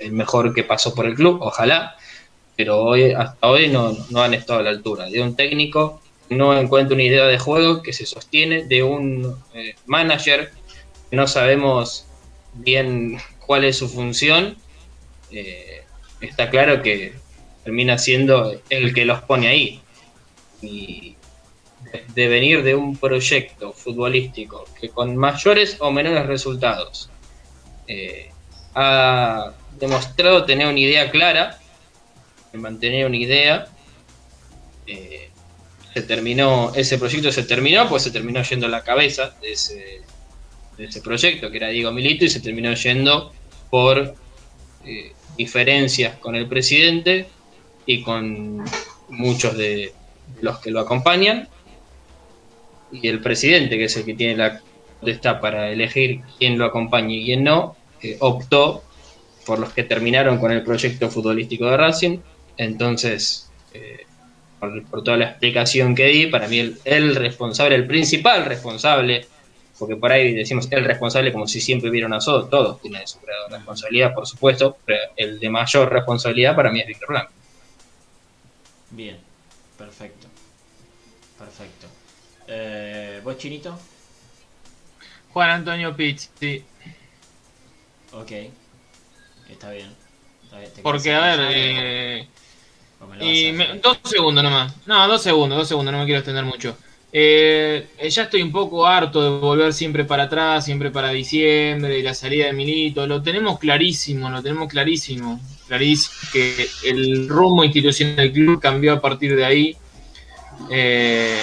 el mejor que pasó por el club, ojalá, pero hoy hasta hoy no, no han estado a la altura. De un técnico no encuentra una idea de juego que se sostiene, de un eh, manager que no sabemos bien cuál es su función. Eh, está claro que termina siendo el que los pone ahí. Y de, de venir de un proyecto futbolístico que con mayores o menores resultados eh, ha demostrado tener una idea clara mantener una idea. eh, se terminó, ese proyecto se terminó, pues se terminó yendo a la cabeza de ese, de ese proyecto, que era Diego Milito, y se terminó yendo por eh, diferencias con el presidente y con muchos de los que lo acompañan. Y el presidente, que es el que tiene la potestad para elegir quién lo acompaña y quién no, eh, optó por los que terminaron con el proyecto futbolístico de Racing. Entonces, eh, por, por toda la explicación que di, para mí el, el responsable, el principal responsable, porque por ahí decimos el responsable como si siempre hubiera una sola, todos tienen su grado de responsabilidad, por supuesto, pero el de mayor responsabilidad para mí es Víctor Blanco. Bien, perfecto. Perfecto. Eh, ¿Vos, Chinito? Juan Antonio Piz, sí. Ok. Está bien. Está bien. ¿Te Porque, a ver, eh, y me- hacer? dos segundos nomás. No, dos segundos, dos segundos, no me quiero extender mucho. Eh, ya estoy un poco harto de volver siempre para atrás, siempre para diciembre, y la salida de Milito. Lo tenemos clarísimo, lo tenemos clarísimo. Clarísimo que el rumbo institucional del club cambió a partir de ahí. Eh,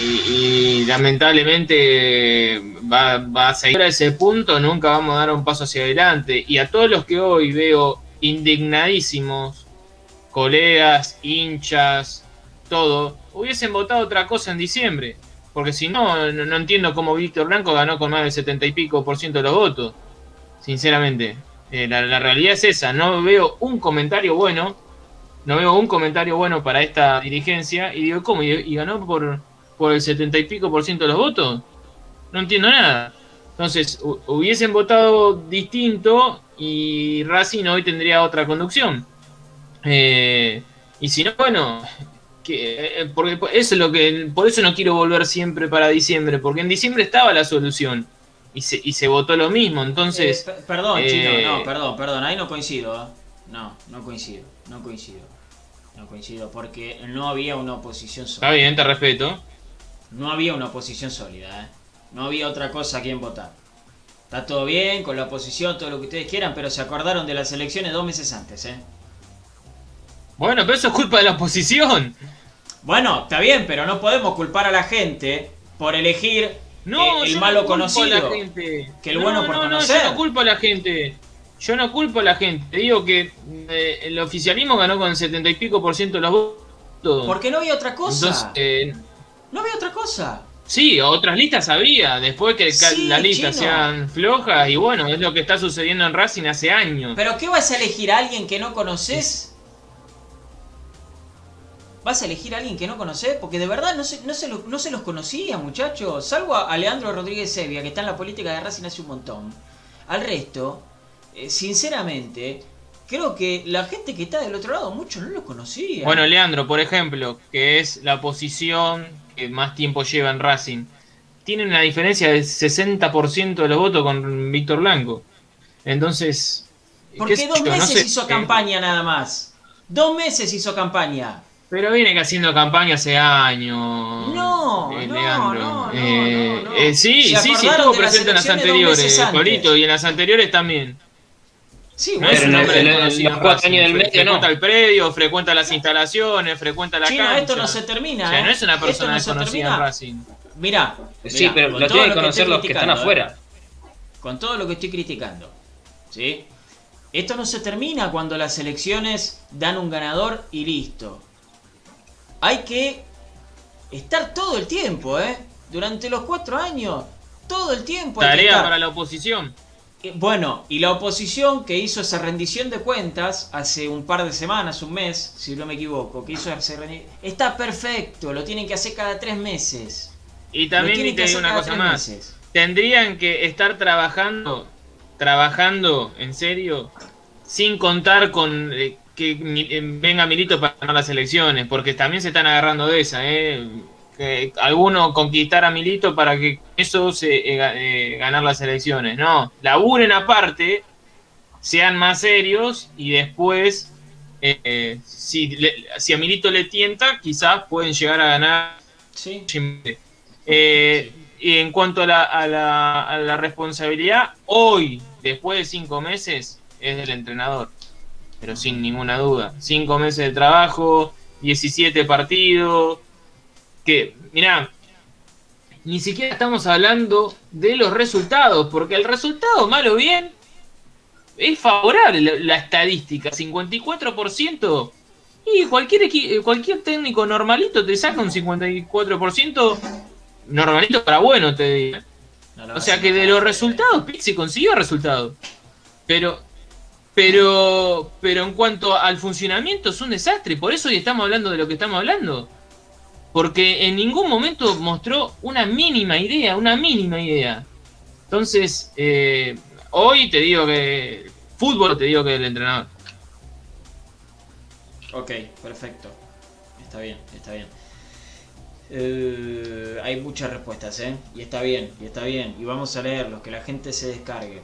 y, y lamentablemente va, va a seguir a ese punto, nunca vamos a dar un paso hacia adelante. Y a todos los que hoy veo indignadísimos, colegas, hinchas, todo, hubiesen votado otra cosa en diciembre. Porque si no, no, entiendo cómo Víctor Blanco ganó con más del 70 y pico por ciento de los votos. Sinceramente. Eh, la, realidad es esa. No veo un comentario bueno. No veo un comentario bueno para esta dirigencia. Y digo, ¿cómo? ¿Y, ganó por, por el 70 y pico por ciento de los votos? No entiendo nada. Entonces, hubiesen votado distinto y Racing hoy tendría otra conducción. Eh, y si no, bueno, que, eh, porque eso es lo que, por eso no quiero volver siempre para diciembre, porque en diciembre estaba la solución y se, y se votó lo mismo, entonces... perdón, chino, no, perdón, perdón, ahí no coincido, no, no coincido, no coincido, no coincido, porque no había una oposición sólida. Está bien, te respeto. No había una oposición sólida, ¿eh? No había otra cosa a quien votar. Está todo bien con la oposición, todo lo que ustedes quieran, pero se acordaron de las elecciones dos meses antes, ¿eh? Bueno, pero eso es culpa de la oposición. Bueno, está bien, pero no podemos culpar a la gente por elegir no, eh, el malo conocido que el bueno por conocer. yo no culpo a la gente. Yo no culpo a la gente. Digo que eh, el oficialismo ganó con el setenta y pico por ciento de los votos. Porque no había otra cosa. Eh, no había otra cosa. Sí, otras listas había, después que las listas sean flojas, y bueno, es lo que está sucediendo en Racing hace años. ¿Pero qué vas a elegir a alguien que no conoces? ¿Vas a elegir a alguien que no conoces? Porque de verdad no se, no se, no se los conocía, muchachos. Salvo a Leandro Rodríguez Sevilla, que está en la política de Racing hace un montón. Al resto, eh, sinceramente, creo que la gente que está del otro lado, mucho no lo conocía. Bueno, Leandro, por ejemplo, que es la posición que más tiempo lleva en Racing, tiene una diferencia del 60% de los votos con Víctor Blanco. Entonces. Porque dos meses hizo campaña nada más. Dos meses hizo campaña. Pero viene haciendo campaña hace años. No, eh, no, no, eh, eh, sí, sí, sí, estuvo presente en las anteriores, Polito, y en las anteriores también. Sí, no es un hombre de cuatro años del medio, frecuenta el predio, frecuenta las instalaciones, frecuenta la Chino, cancha. esto no se termina. O sea, no es una persona desconocida en Racing. Mirá, sí, pero lo tienen que conocer los que están afuera. Con todo lo que estoy criticando, ¿sí? Esto no se termina cuando las elecciones dan un ganador y listo. Hay que estar todo el tiempo, ¿eh? Durante los cuatro años, todo el tiempo. Tarea para la oposición. Eh, bueno, y la oposición que hizo esa rendición de cuentas hace un par de semanas, un mes, si no me equivoco, que hizo esa está perfecto, lo tienen que hacer cada tres meses. Y también te digo una cosa más. Tendrían que estar trabajando, trabajando en serio, sin contar con eh, que eh, venga Milito para ganar las elecciones, porque también se están agarrando de esa, ¿eh? que alguno conquistar a Milito para que eso se eh, eh, ganar las elecciones. No, laburen aparte, sean más serios y después, eh, si, si a Milito le tienta, quizás pueden llegar a ganar. Sí. y en cuanto a la, a, la, a la responsabilidad, hoy, después de cinco meses, es del entrenador. Pero sin ninguna duda. Cinco meses de trabajo, 17 partidos, que, mirá, ni siquiera estamos hablando de los resultados, porque el resultado, malo o bien, es favorable la, estadística, 54%. Y cualquier, eh, cualquier técnico normalito te saca un 54% normalito para bueno, te digo. o sea que de los resultados, Pixi consiguió resultados. Pero, pero, pero en cuanto al funcionamiento es un desastre. Por eso hoy estamos hablando de lo que estamos hablando porque en ningún momento mostró una mínima idea, una mínima idea. Entonces, eh, hoy te digo que fútbol, te digo que el entrenador. Ok, perfecto. Está bien, está bien. Eh, hay muchas respuestas, ¿eh? Y está bien, y está bien. Y vamos a leerlos, que la gente se descargue.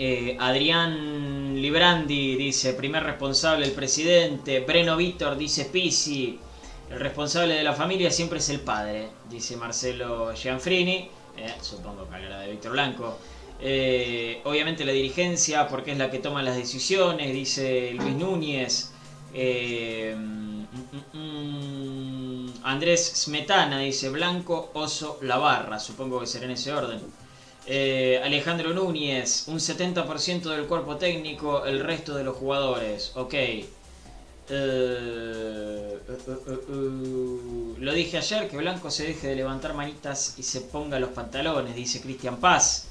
Eh, Adrián Librandi dice, primer responsable el presidente. Breno Víctor dice Pisi. El responsable de la familia siempre es el padre, dice Marcelo Gianfrini, eh, supongo que hablará de Víctor Blanco. Eh, obviamente la dirigencia, porque es la que toma las decisiones, dice Luis Núñez. Mm, mm, mm, Andrés Smetana dice Blanco, Oso, La Barra, supongo que será en ese orden. Alejandro Núñez, un 70% del cuerpo técnico, el resto de los jugadores. Ok. Eh, eh, eh, lo dije ayer, que Blanco se deje de levantar manitas y se ponga los pantalones, dice Cristian Paz.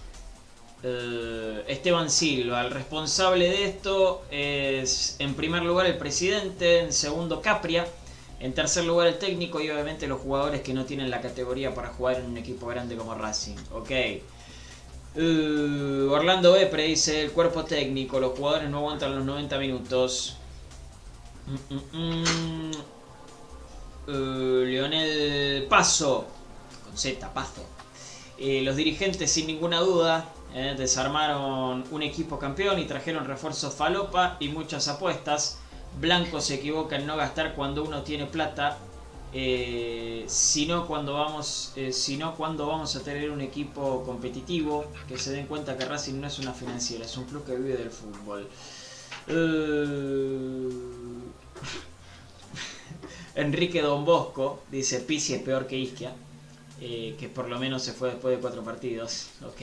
Esteban Silva, el responsable de esto es en primer lugar el presidente, en segundo Capria, en tercer lugar el técnico y obviamente los jugadores que no tienen la categoría para jugar en un equipo grande como Racing. Ok. Uh, Orlando Bepre dice el cuerpo técnico, los jugadores no aguantan los 90 minutos. Mm, mm, mm. Uh, Leonel Paso, con Z, Pazo. Eh, los dirigentes sin ninguna duda eh, desarmaron un equipo campeón y trajeron refuerzos falopa y muchas apuestas. Blanco se equivoca en no gastar cuando uno tiene plata eh, sino cuando vamos eh, sino cuando vamos a tener un equipo competitivo que se den cuenta que Racing no es una financiera es un club que vive del fútbol. Eh, Enrique Don Bosco dice Pisi es peor que Isquia eh, que por lo menos se fue después de cuatro partidos ok.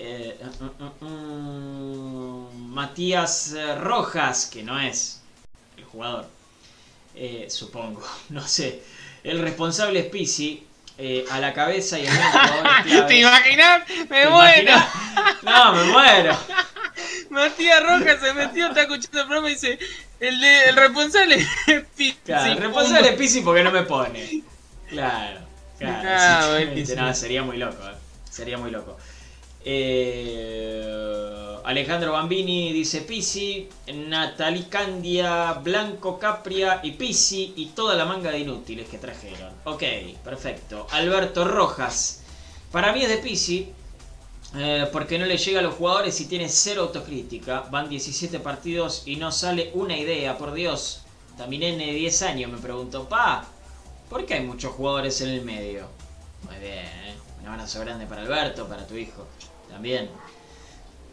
Mm, mm, mm, Matías Rojas que no es el jugador eh, supongo, no sé. El responsable es Pisi, eh, a la cabeza y jugadores claves. ¿Te imaginas? ¡Me ¿Te muero! No, me muero. Matías Rojas se metió, está escuchando el programa y dice: El, de, el responsable es Pizzi. Claro, el responsable es Pisi porque no me pone. Claro, claro. Ah, buenísimo. No, sería muy loco, eh. Sería muy loco. Eh, Alejandro Bambini dice Pisi, Natalie Candia, Blanco Capria y Pisi y toda la manga de inútiles que trajeron. Ok, perfecto. Alberto Rojas. Para mí es de Pisi, eh, porque no le llega a los jugadores y tiene cero autocrítica. Van 17 partidos y no sale una idea, por Dios. También en 10 años me pregunto, pa, ¿por qué hay muchos jugadores en el medio? Muy bien, ¿eh? un abrazo grande para Alberto, para tu hijo. También.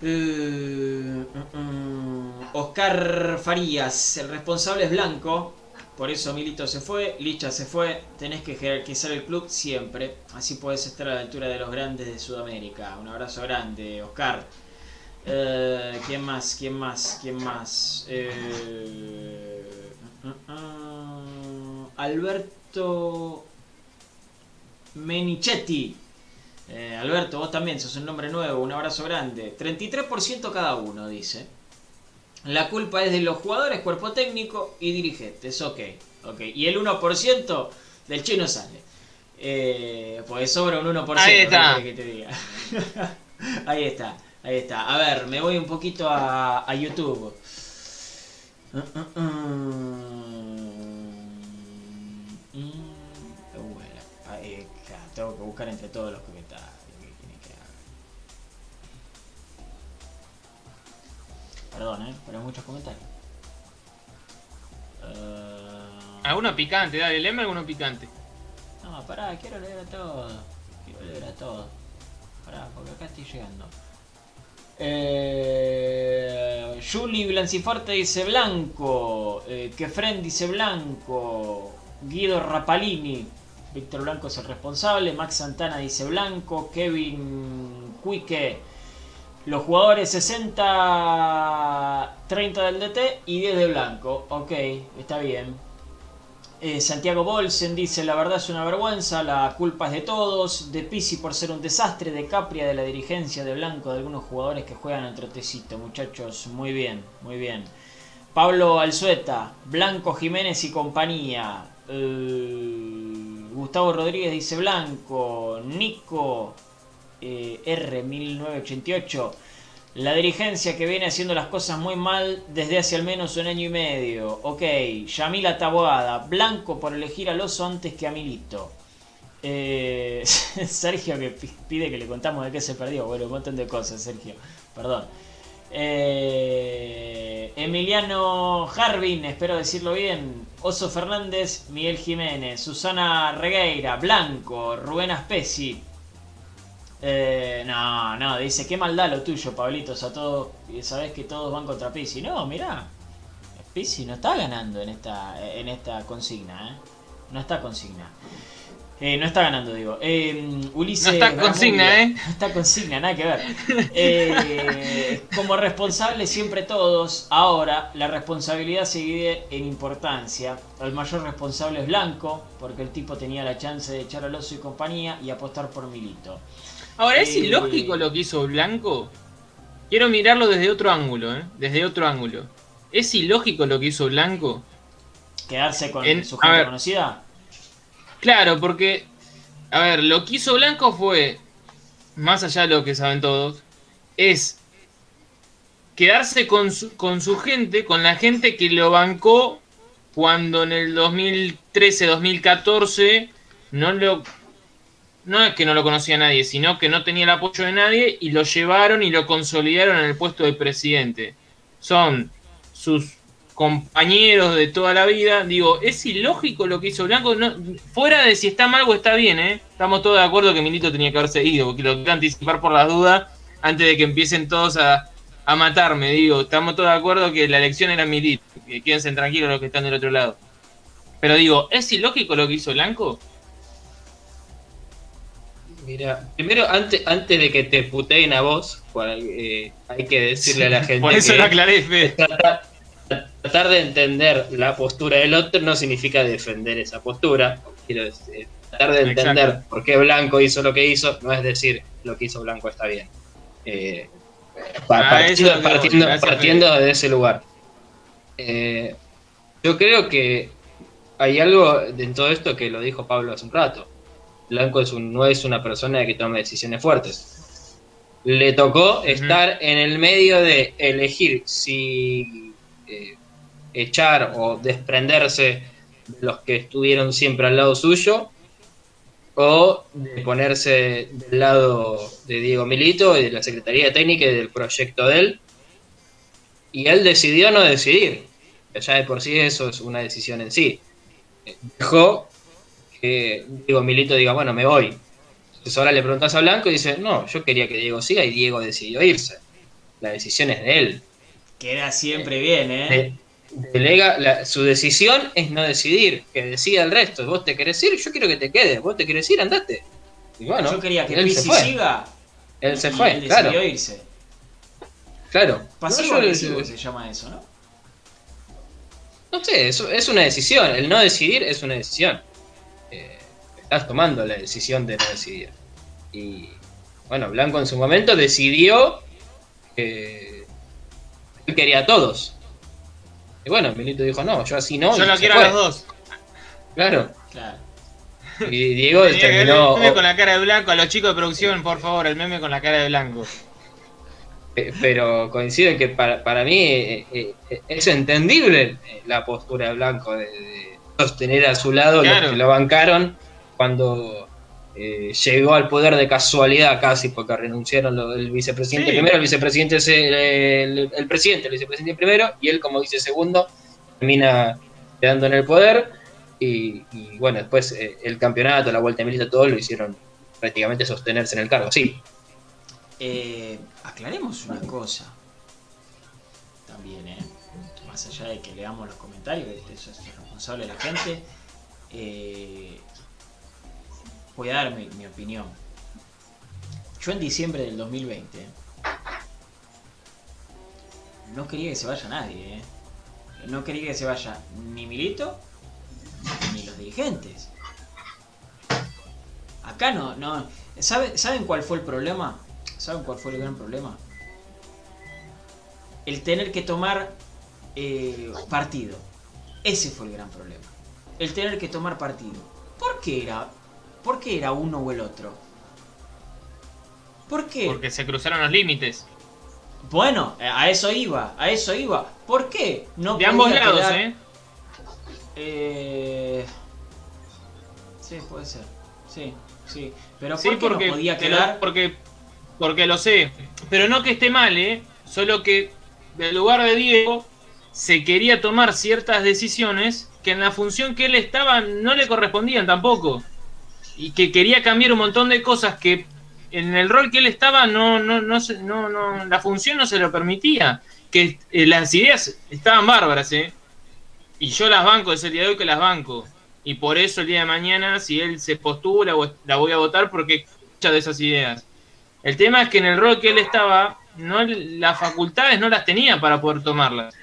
Eh, mm, mm, Oscar Farías, el responsable es blanco. Por eso Milito se fue, Licha se fue. Tenés que jerarquizar el club siempre. Así podés estar a la altura de los grandes de Sudamérica. Un abrazo grande, Oscar. Eh, ¿Quién más? ¿Quién más? ¿Quién más? Eh, Alberto Menichetti. Eh, Alberto, vos también sos un nombre nuevo, un abrazo grande. 33% cada uno, dice. La culpa es de los jugadores, cuerpo técnico y dirigentes. Ok, ok. Y el 1% del chino sale. Eh, pues sobra un 1%. Ahí ¿qué está. querés que te diga? ahí está, ahí está. A ver, me voy un poquito a, a YouTube. Uh, uh, uh. Mm, bueno, claro, tengo que buscar entre todos los comentarios. Perdón, ¿eh? Pero hay muchos comentarios. Eh, Alguno picante, dale, léeme alguno picante. No, pará, quiero leer a todos. Quiero leer a todos. Pará, porque acá estoy llegando. Eh, Julie Blanciforte dice blanco. Eh, Kefren dice blanco. Guido Rapalini. Víctor Blanco es el responsable. Max Santana dice blanco. Kevin Cuique. Los jugadores 60, 30 del DT y 10 de blanco. Ok, está bien. Eh, Santiago Bolsen dice, la verdad es una vergüenza, la culpa es de todos, de Pisi por ser un desastre, de Capria, de la dirigencia, de Blanco, de algunos jugadores que juegan al trotecito, muchachos, muy bien, muy bien. Pablo Alzueta, Blanco Jiménez y compañía. Eh, Gustavo Rodríguez dice Blanco, Nico eh, R1988. La dirigencia que viene haciendo las cosas muy mal desde hace al menos un año y medio. Ok, Yamila Taboada, blanco por elegir al oso antes que a Milito. Eh, Sergio que pi- pide que le contamos de qué se perdió. Bueno, un montón de cosas, Sergio. Perdón. Eh, Emiliano Jarvin, espero decirlo bien. Oso Fernández, Miguel Jiménez, Susana Regueira, Blanco, Rubén Aspesi. Eh, no, no, dice, qué maldad lo tuyo, Pablitos, a todos, y sabés que todos van contra Pisi. No, mirá, Pisi no está ganando en esta, en esta consigna, ¿eh? No está consigna. Eh, no está ganando, digo. Eh, Ulises No está consigna. ¿eh? No está consigna, nada que ver. Eh, como responsables siempre todos, ahora la responsabilidad se divide en importancia. El mayor responsable es Blanco, porque el tipo tenía la chance de echar al oso y compañía y apostar por Milito. Ahora, ¿es ilógico lo que hizo Blanco? Quiero mirarlo desde otro ángulo, ¿eh? Desde otro ángulo. ¿Es ilógico lo que hizo Blanco? Quedarse con En- su gente ver. conocida. Claro, porque, a ver, lo que hizo Blanco fue más allá de lo que saben todos, es quedarse con su, con su gente, con la gente que lo bancó cuando en el 2013-2014 no lo no es que no lo conocía nadie, sino que no tenía el apoyo de nadie y lo llevaron y lo consolidaron en el puesto de presidente. Son sus compañeros de toda la vida. Digo, es ilógico lo que hizo Blanco. No, fuera de si está mal o está bien, ¿eh? Estamos todos de acuerdo que Milito tenía que haberse ido, porque lo quiero anticipar por las dudas antes de que empiecen todos a, a matarme. Digo, estamos todos de acuerdo que la elección era Milito. Quédense tranquilos los que están del otro lado. Pero digo, ¿es ilógico lo que hizo Blanco? Mira, primero, antes, antes de que te puteen a vos, eh, hay que decirle a la gente. Por eso que lo aclaré. Tratar, tratar de entender la postura del otro no significa defender esa postura. Quiero decir, tratar de entender Exacto. por qué Blanco hizo lo que hizo, no es decir lo que hizo Blanco está bien. Eh, pa- Ah, partiendo Gracias, de ese lugar. Eh, yo creo que hay algo en todo esto que lo dijo Pablo hace un rato. Blanco es un, no es una persona que tome decisiones fuertes. Le tocó estar en el medio de elegir si eh, echar o desprenderse de los que estuvieron siempre al lado suyo o de ponerse del lado de Diego Milito y de la Secretaría Técnica y del proyecto de él. Y él decidió no decidir. Ya de por sí eso es una decisión en sí. Dejó que Diego Milito diga, bueno, me voy. Entonces ahora le preguntas a Blanco y dice, no, yo quería que Diego siga y Diego decidió irse. La decisión es de él. Queda siempre bien, ¿eh? De- delega, la- su decisión es no decidir, que decida el resto. Vos te querés ir, yo quiero que te quedes. Vos te querés ir, andate. Y bueno, Yo quería que Pizzi siga. Él se fue, él decidió claro. irse. Claro. Pasivo No, agresivo se llama eso, ¿no? No sé, es, es una decisión. El no decidir es una decisión. Estás tomando la decisión de no decidir. Y bueno, Blanco en su momento decidió que él quería a todos. Y bueno, Milito dijo, no, yo así no. Yo se quiero a los dos. Claro. Claro. Y Diego ver terminó. el meme con la cara de blanco. A los chicos de producción, por favor, el meme con la cara de blanco. Pero coincido en que para, para mí eh, eh, eh, es entendible la postura de Blanco de, de sostener a su lado Claro. los que lo bancaron cuando eh, llegó al poder de casualidad casi porque renunciaron lo- el vicepresidente Sí. primero, el vicepresidente es el, presidente, el vicepresidente primero y él como vice segundo termina quedando en el poder y, y, bueno, después eh, el campeonato, la vuelta de Milito, todo lo hicieron prácticamente sostenerse en el cargo, sí. Eh, aclaremos una cosa. También, ¿eh? Más allá de que leamos los comentarios, de eso es responsable de la gente. eh, voy a dar mi, opinión. Yo en diciembre del 2020 no quería que se vaya nadie, ¿eh? No quería que se vaya ni Milito ni los dirigentes. Acá no, no. ¿Sabe- ¿Saben cuál fue el problema? ¿Saben cuál fue el gran problema? El tener que tomar eh, partido. Ese fue el gran problema. El tener que tomar partido. ¿Por qué era? ¿Por qué era uno o el otro? ¿Por qué? Porque se cruzaron los límites. Bueno, a eso iba, a eso iba. ¿Por qué? No De ambos lados, quedar- ¿eh? Eh, Sí, puede ser. Sí, sí. Pero Sí, ¿por qué porque, no podía lo- quedar? porque, porque lo sé. Pero no que esté mal, ¿eh? Solo que del lugar de Diego se quería tomar ciertas decisiones que en la función que él estaba no le correspondían tampoco. Y que quería cambiar un montón de cosas que en el rol que él estaba no, no, no, se- no, no la función no se lo permitía. Que eh, las ideas estaban bárbaras, ¿eh? Y yo las banco, es el día de hoy que las banco. Y por eso el día de mañana, si él se postula, la voy a votar porque muchas de esas ideas. El tema es que en el rol que él estaba, no las facultades no las tenía para poder tomarlas.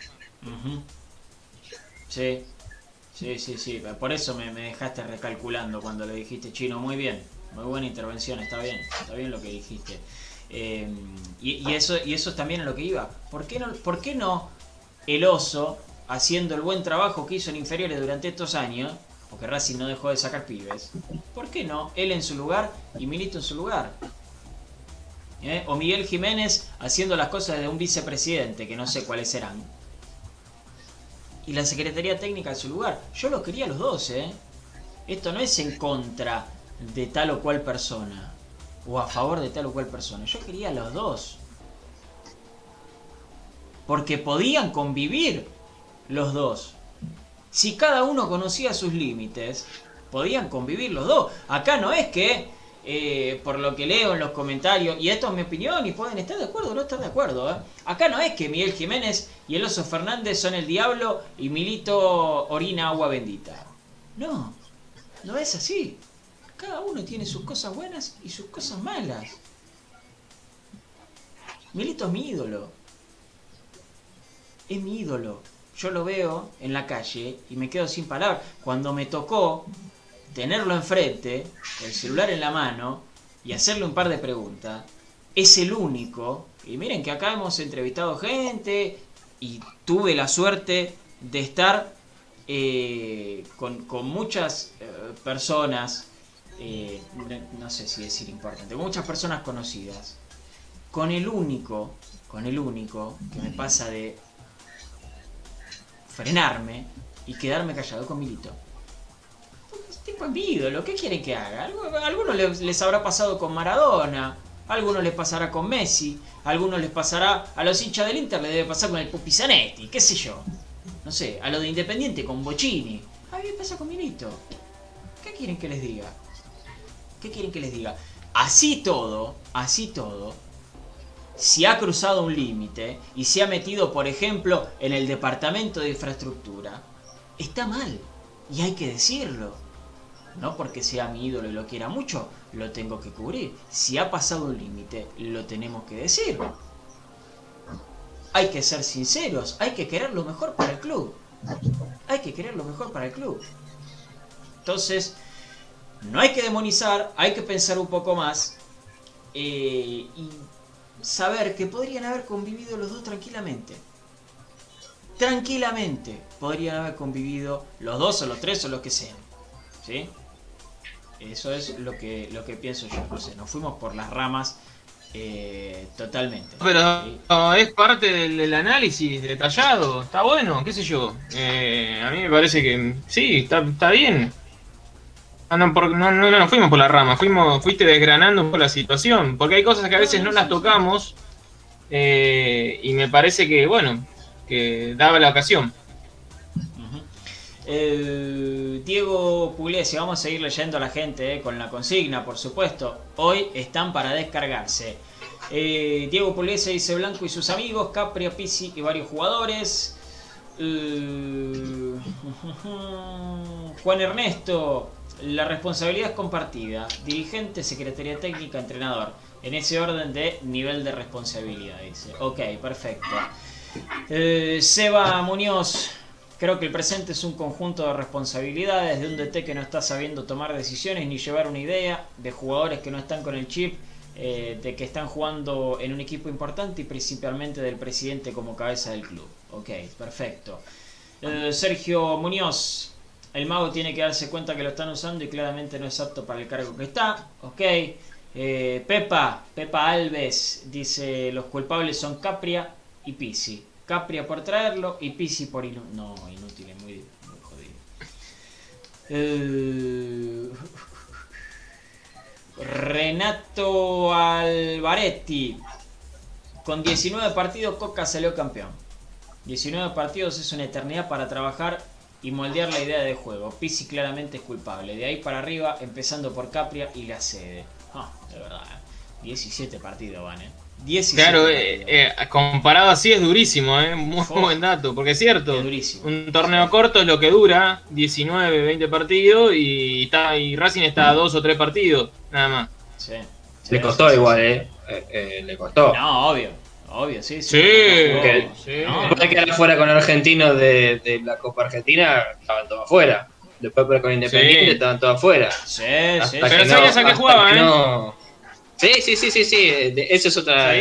Sí, sí, sí, sí. Por eso me, me dejaste recalculando cuando le dijiste chino. Muy bien, muy buena intervención, está bien, está bien lo que dijiste. Y, y eso, y eso es también a lo que iba. ¿Por qué, no, ¿Por qué no el oso, haciendo el buen trabajo que hizo en inferiores durante estos años, porque Racing no dejó de sacar pibes, ¿por qué no él en su lugar y Milito en su lugar? ¿eh? O Miguel Jiménez haciendo las cosas de un vicepresidente, que no sé cuáles serán. Y la Secretaría Técnica en su lugar. Yo los quería los dos, ¿eh? Esto no es en contra de tal o cual persona. O a favor de tal o cual persona. Yo quería los dos. Porque podían convivir los dos. Si cada uno conocía sus límites, podían convivir los dos. Acá no es que, eh, por lo que leo en los comentarios, y esto es mi opinión, y pueden estar de acuerdo o no estar de acuerdo, ¿eh? acá no es que Miguel Jiménez y el Oso Fernández son el diablo y Milito orina agua bendita. No, no es así. Cada uno tiene sus cosas buenas y sus cosas malas. Milito es mi ídolo. Es mi ídolo. Yo lo veo en la calle y me quedo sin palabras. Cuando me tocó tenerlo enfrente, el celular en la mano y hacerle un par de preguntas, es el único. Y miren que acá hemos entrevistado gente y tuve la suerte de estar eh, con, muchas eh, personas, eh, no sé si decir importante, con muchas personas conocidas. Con el único, con el único que me pasa de frenarme y quedarme callado con Milito. Es tipo mi ídolo, ¿qué quieren que haga? Algunos les, les habrá pasado con Maradona, algunos les pasará con Messi, algunos les pasará, a los hinchas del Inter les debe pasar con el Pupi Zanetti, qué sé yo. No sé, a lo de Independiente con Bocini. A mí pasa con Milito. ¿Qué quieren que les diga? ¿Qué quieren que les diga? Así todo, así todo, si ha cruzado un límite y se ha metido, por ejemplo, en el departamento de infraestructura, está mal. Y hay que decirlo. No porque sea mi ídolo y lo quiera mucho, lo tengo que cubrir. Si ha pasado un límite, lo tenemos que decir. Hay que ser sinceros, hay que querer lo mejor para el club. Hay que querer lo mejor para el club. Entonces, no hay que demonizar, hay que pensar un poco más. Eh, y saber que podrían haber convivido los dos tranquilamente. Tranquilamente podrían haber convivido los dos o los tres o los que sean. ¿Sí? Eso es lo que, lo que pienso yo. No sé, nos fuimos por las ramas eh, totalmente. Pero ¿sí? no, es parte del, del análisis detallado. Está bueno, qué sé yo. Eh, a mí me parece que sí, está, está bien. Ah, no, por- no, no, no fuimos por la rama, fuimos, fuiste desgranando un poco la situación, porque hay cosas que a veces no las tocamos eh, y me parece que, bueno, que daba la ocasión. Diego Pugliese, vamos a seguir leyendo a la gente eh, con la consigna, por supuesto. Hoy están para descargarse. Eh, Diego Pugliese dice Blanco y sus amigos, Capria, Pisi y varios jugadores. Juan Ernesto, la responsabilidad es compartida. Dirigente, Secretaría Técnica, entrenador. En ese orden de nivel de responsabilidad, dice. Ok, perfecto. Eh, Seba Muñoz, creo que el presente es un conjunto de responsabilidades de un DT que no está sabiendo tomar decisiones ni llevar una idea, de jugadores que no están con el chip, eh, de que están jugando en un equipo importante y principalmente del presidente como cabeza del club. Ok, perfecto. Eh, Sergio Muñoz, el mago tiene que darse cuenta que lo están usando y claramente no es apto para el cargo que está. Ok. Eh, Pepa, Pepa Alves dice los culpables son Capria y Pisi. Capria por traerlo y Pisi por inu No, inútil, es muy, muy jodido. Eh, Renato Alvaretti. Con 19 partidos Coca salió campeón. 19 partidos es una eternidad para trabajar y moldear la idea de juego. Pisi claramente es culpable. De ahí para arriba, empezando por Capria y la sede. Ah, de verdad. eh. 17 partidos van, ¿eh? 17 Claro, eh, eh, comparado así es durísimo, ¿eh? muy Oh. buen dato, porque es cierto, Es durísimo. un torneo corto es lo que dura, 19, 20 partidos y, está, y Racing está a dos o tres partidos, nada más. Sí. Le Sí, costó sí, igual, sí. ¿eh? Eh, eh, Le costó. No, obvio. Obvio, sí, sí. Sí, sí. no, Después de quedar fuera con Argentinos de, de la Copa Argentina, estaban todos afuera. Después con Independiente Sí. estaban todos afuera. Sí, Hasta sí, Pero no- sabías a qué hasta jugaba, que ¿eh? no- Sí, sí, sí, sí, sí. de- Eso es otra.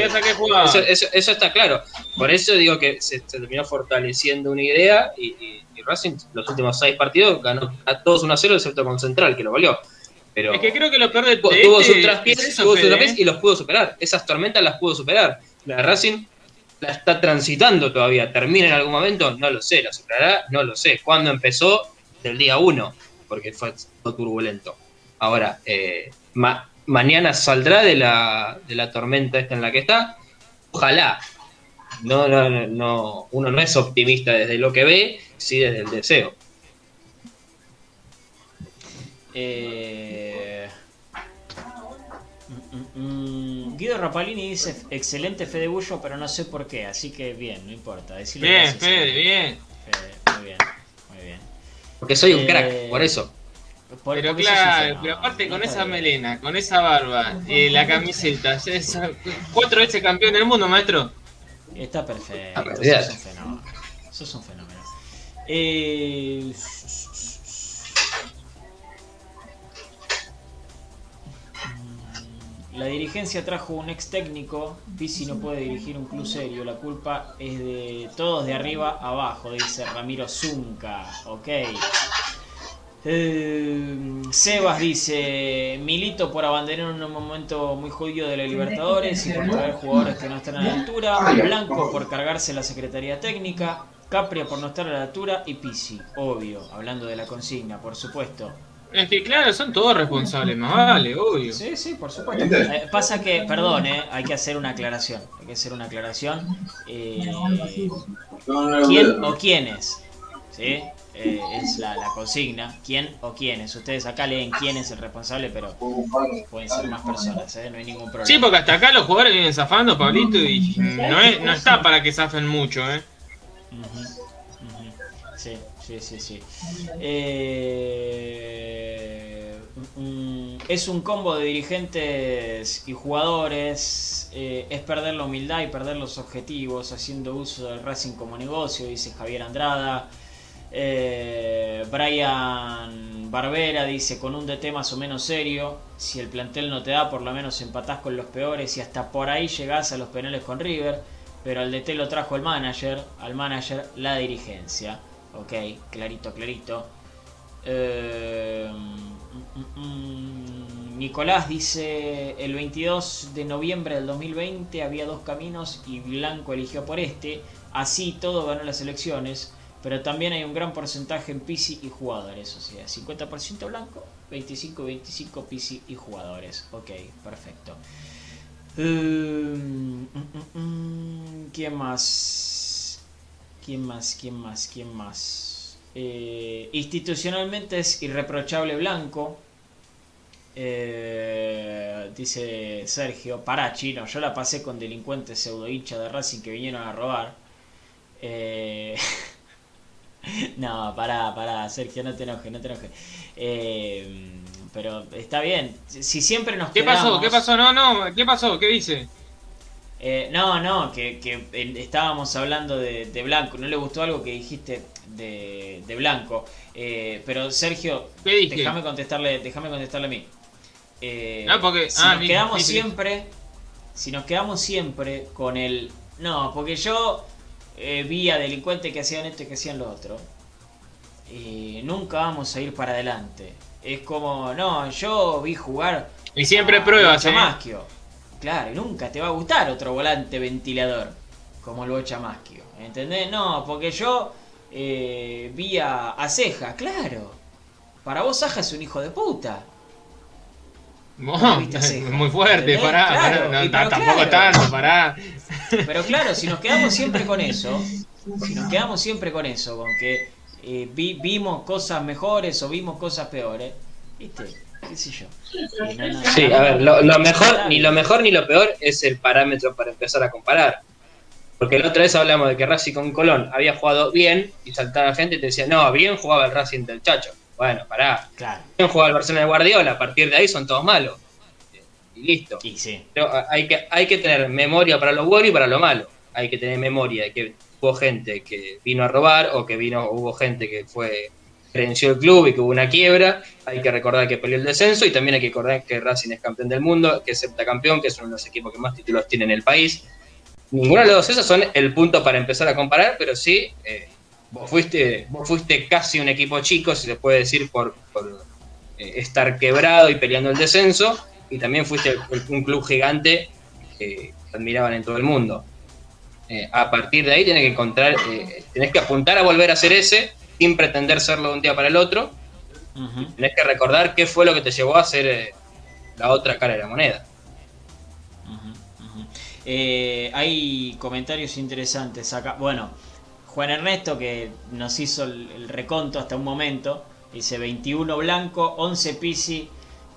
Eso, eso- eso está claro. Por eso digo que se, se terminó fortaleciendo una idea y, y- y Racing los últimos seis partidos ganó a todos 1 a 0, excepto con Central, que lo goleó. Pero Es que creo que lo peor de tuvo, este sus traspiés, es tuvo Fede, traspiés ¿eh? y los pudo superar. Esas tormentas las pudo superar. La Racing la está transitando todavía. ¿Termina en algún momento? No lo sé. ¿La superará? No lo sé. ¿Cuándo empezó? Del día uno, porque fue todo turbulento. Ahora, eh, ma- mañana saldrá de la, de la tormenta esta en la que está. Ojalá. No, no, no, no, uno no es optimista desde lo que ve, sí desde el deseo. Eh, mm, mm, mm, Guido Rapalini dice excelente Fede Bullo, pero no sé por qué, así que bien, no importa. Decirle Bien, Fede, bien. Fede, muy bien, muy bien. Porque soy un Eh, crack, por eso. Por- Pero claro, pero aparte con esa bien. melena, con esa barba, eh, la camiseta, esa- cuatro veces campeón del mundo, maestro. Está perfecto, Ah, sos un fenómeno. Sos un fenómeno. Eh, La dirigencia trajo un ex técnico. Pizzi no puede dirigir un club serio. La culpa es de todos de arriba abajo, dice Ramiro Zunca. Ok. Eh, Sebas dice: Milito por abandonar un momento muy jodido de la Libertadores y por traer jugadores que no están a la altura. Blanco por cargarse la Secretaría Técnica. Capria por no estar a la altura. Y Pizzi, obvio, hablando de la consigna, por supuesto. Es que claro, son todos responsables, más vale, obvio. Sí, sí, por supuesto. Eh, pasa que, perdón, eh, hay que hacer una aclaración. Hay que hacer una aclaración. Eh, ¿Quién o quiénes? ¿Sí? Eh, es la, la consigna. ¿Quién o quiénes? Ustedes acá leen quién es el responsable, pero pueden ser más personas, ¿eh? No hay ningún problema. Sí, porque hasta acá los jugadores vienen zafando, Pablito, y no, es, no está para que zafen mucho, ¿eh? Sí, sí, sí, sí. Eh, mm, es un combo de dirigentes y jugadores. eh, es perder la humildad y perder los objetivos haciendo uso del Racing como negocio, dice Javier Andrada. Eh, Brian Barbera dice con un DT más o menos serio, si el plantel no te da por lo menos empatás con los peores y hasta por ahí llegás a los penales con River, pero al DT lo trajo el manager, al manager la dirigencia. Ok, clarito, clarito. Eh, mm, mm, mm, Nicolás dice, el 22 de noviembre del 2020 había dos caminos y Blanco eligió por este, así todo ganó las elecciones, pero también hay un gran porcentaje en Pisi y jugadores, o sea, 50% Blanco, 25-25 Pisi y jugadores. Ok, perfecto. Eh, mm, mm, mm, ¿Quién más? ¿Quién más? ¿Quién más? ¿Quién más? Eh, institucionalmente es irreprochable Blanco. Eh, dice Sergio, pará chino, yo la pasé con delincuentes pseudo hinchas de Racing que vinieron a robar. Eh, no, pará, pará, Sergio, no te enojes, no te enojes. Eh, pero está bien, si siempre nos ¿Qué pasó? quedamos- ¿Qué pasó? No, no, ¿qué pasó? ¿Qué dice? eh, no, no, que, que, estábamos hablando de, de Blanco. No le gustó algo que dijiste de, de Blanco. Eh, pero Sergio, déjame contestarle, déjame contestarle a mí. Ah, porque- si ah, nos quedamos siempre, si nos quedamos siempre con el, no, porque yo eh, vi a delincuentes que hacían esto y que hacían lo otro. Y nunca vamos a ir para adelante. Es como, no, yo vi jugar Y siempre a pruebas, ¿eh? Bochamaschio. Claro, y nunca te va a gustar otro volante ventilador como el Bochamaschio. ¿Entendés? No, porque yo eh, vi a, a Ceja, claro. Para vos Saja es un hijo de puta. No, muy fuerte, pará, Claro, pará, no, y pero tampoco claro. tanto, pará. Pero claro, si nos quedamos siempre con eso, si nos quedamos siempre con eso, con que eh, vi- vimos cosas mejores o vimos cosas peores, ¿viste? ¿Qué sé yo? Y no- no- Sí, a ver, lo, lo mejor, Está ni lo mejor ni lo peor es el parámetro para empezar a comparar. Porque la otra vez hablamos de que Racing con Colón había jugado bien y saltaba gente y te decía, no, bien jugaba el Racing del Chacho. Bueno, pará, Claro, jugaba el Barcelona de Guardiola, a partir de ahí son todos malos. Y listo. y sí. Pero hay que, hay que tener memoria para lo bueno y para lo malo. Hay que tener memoria de que hubo gente que vino a robar o que vino, hubo gente que fue gerenció el club y que hubo una quiebra. Hay que recordar que peleó el descenso y también hay que recordar que Racing es campeón del mundo, que es septacampeón, que es uno de los equipos que más títulos tiene en el país. Ninguno de los dos esos son el punto para empezar a comparar, pero sí, eh, vos, fuiste, vos fuiste casi un equipo chico, si se puede decir, por, por eh, estar quebrado y peleando el descenso, y también fuiste un club gigante que admiraban en todo el mundo. Eh, a partir de ahí tenés que encontrar, eh, tenés que apuntar a volver a ser ese, sin pretender serlo de un día para el otro. Tenés que recordar qué fue lo que te llevó a ser la otra cara de la moneda. hay comentarios interesantes acá. Bueno, Juan Ernesto, que nos hizo el, reconto hasta un momento, dice 21 blanco, 11 Pisi,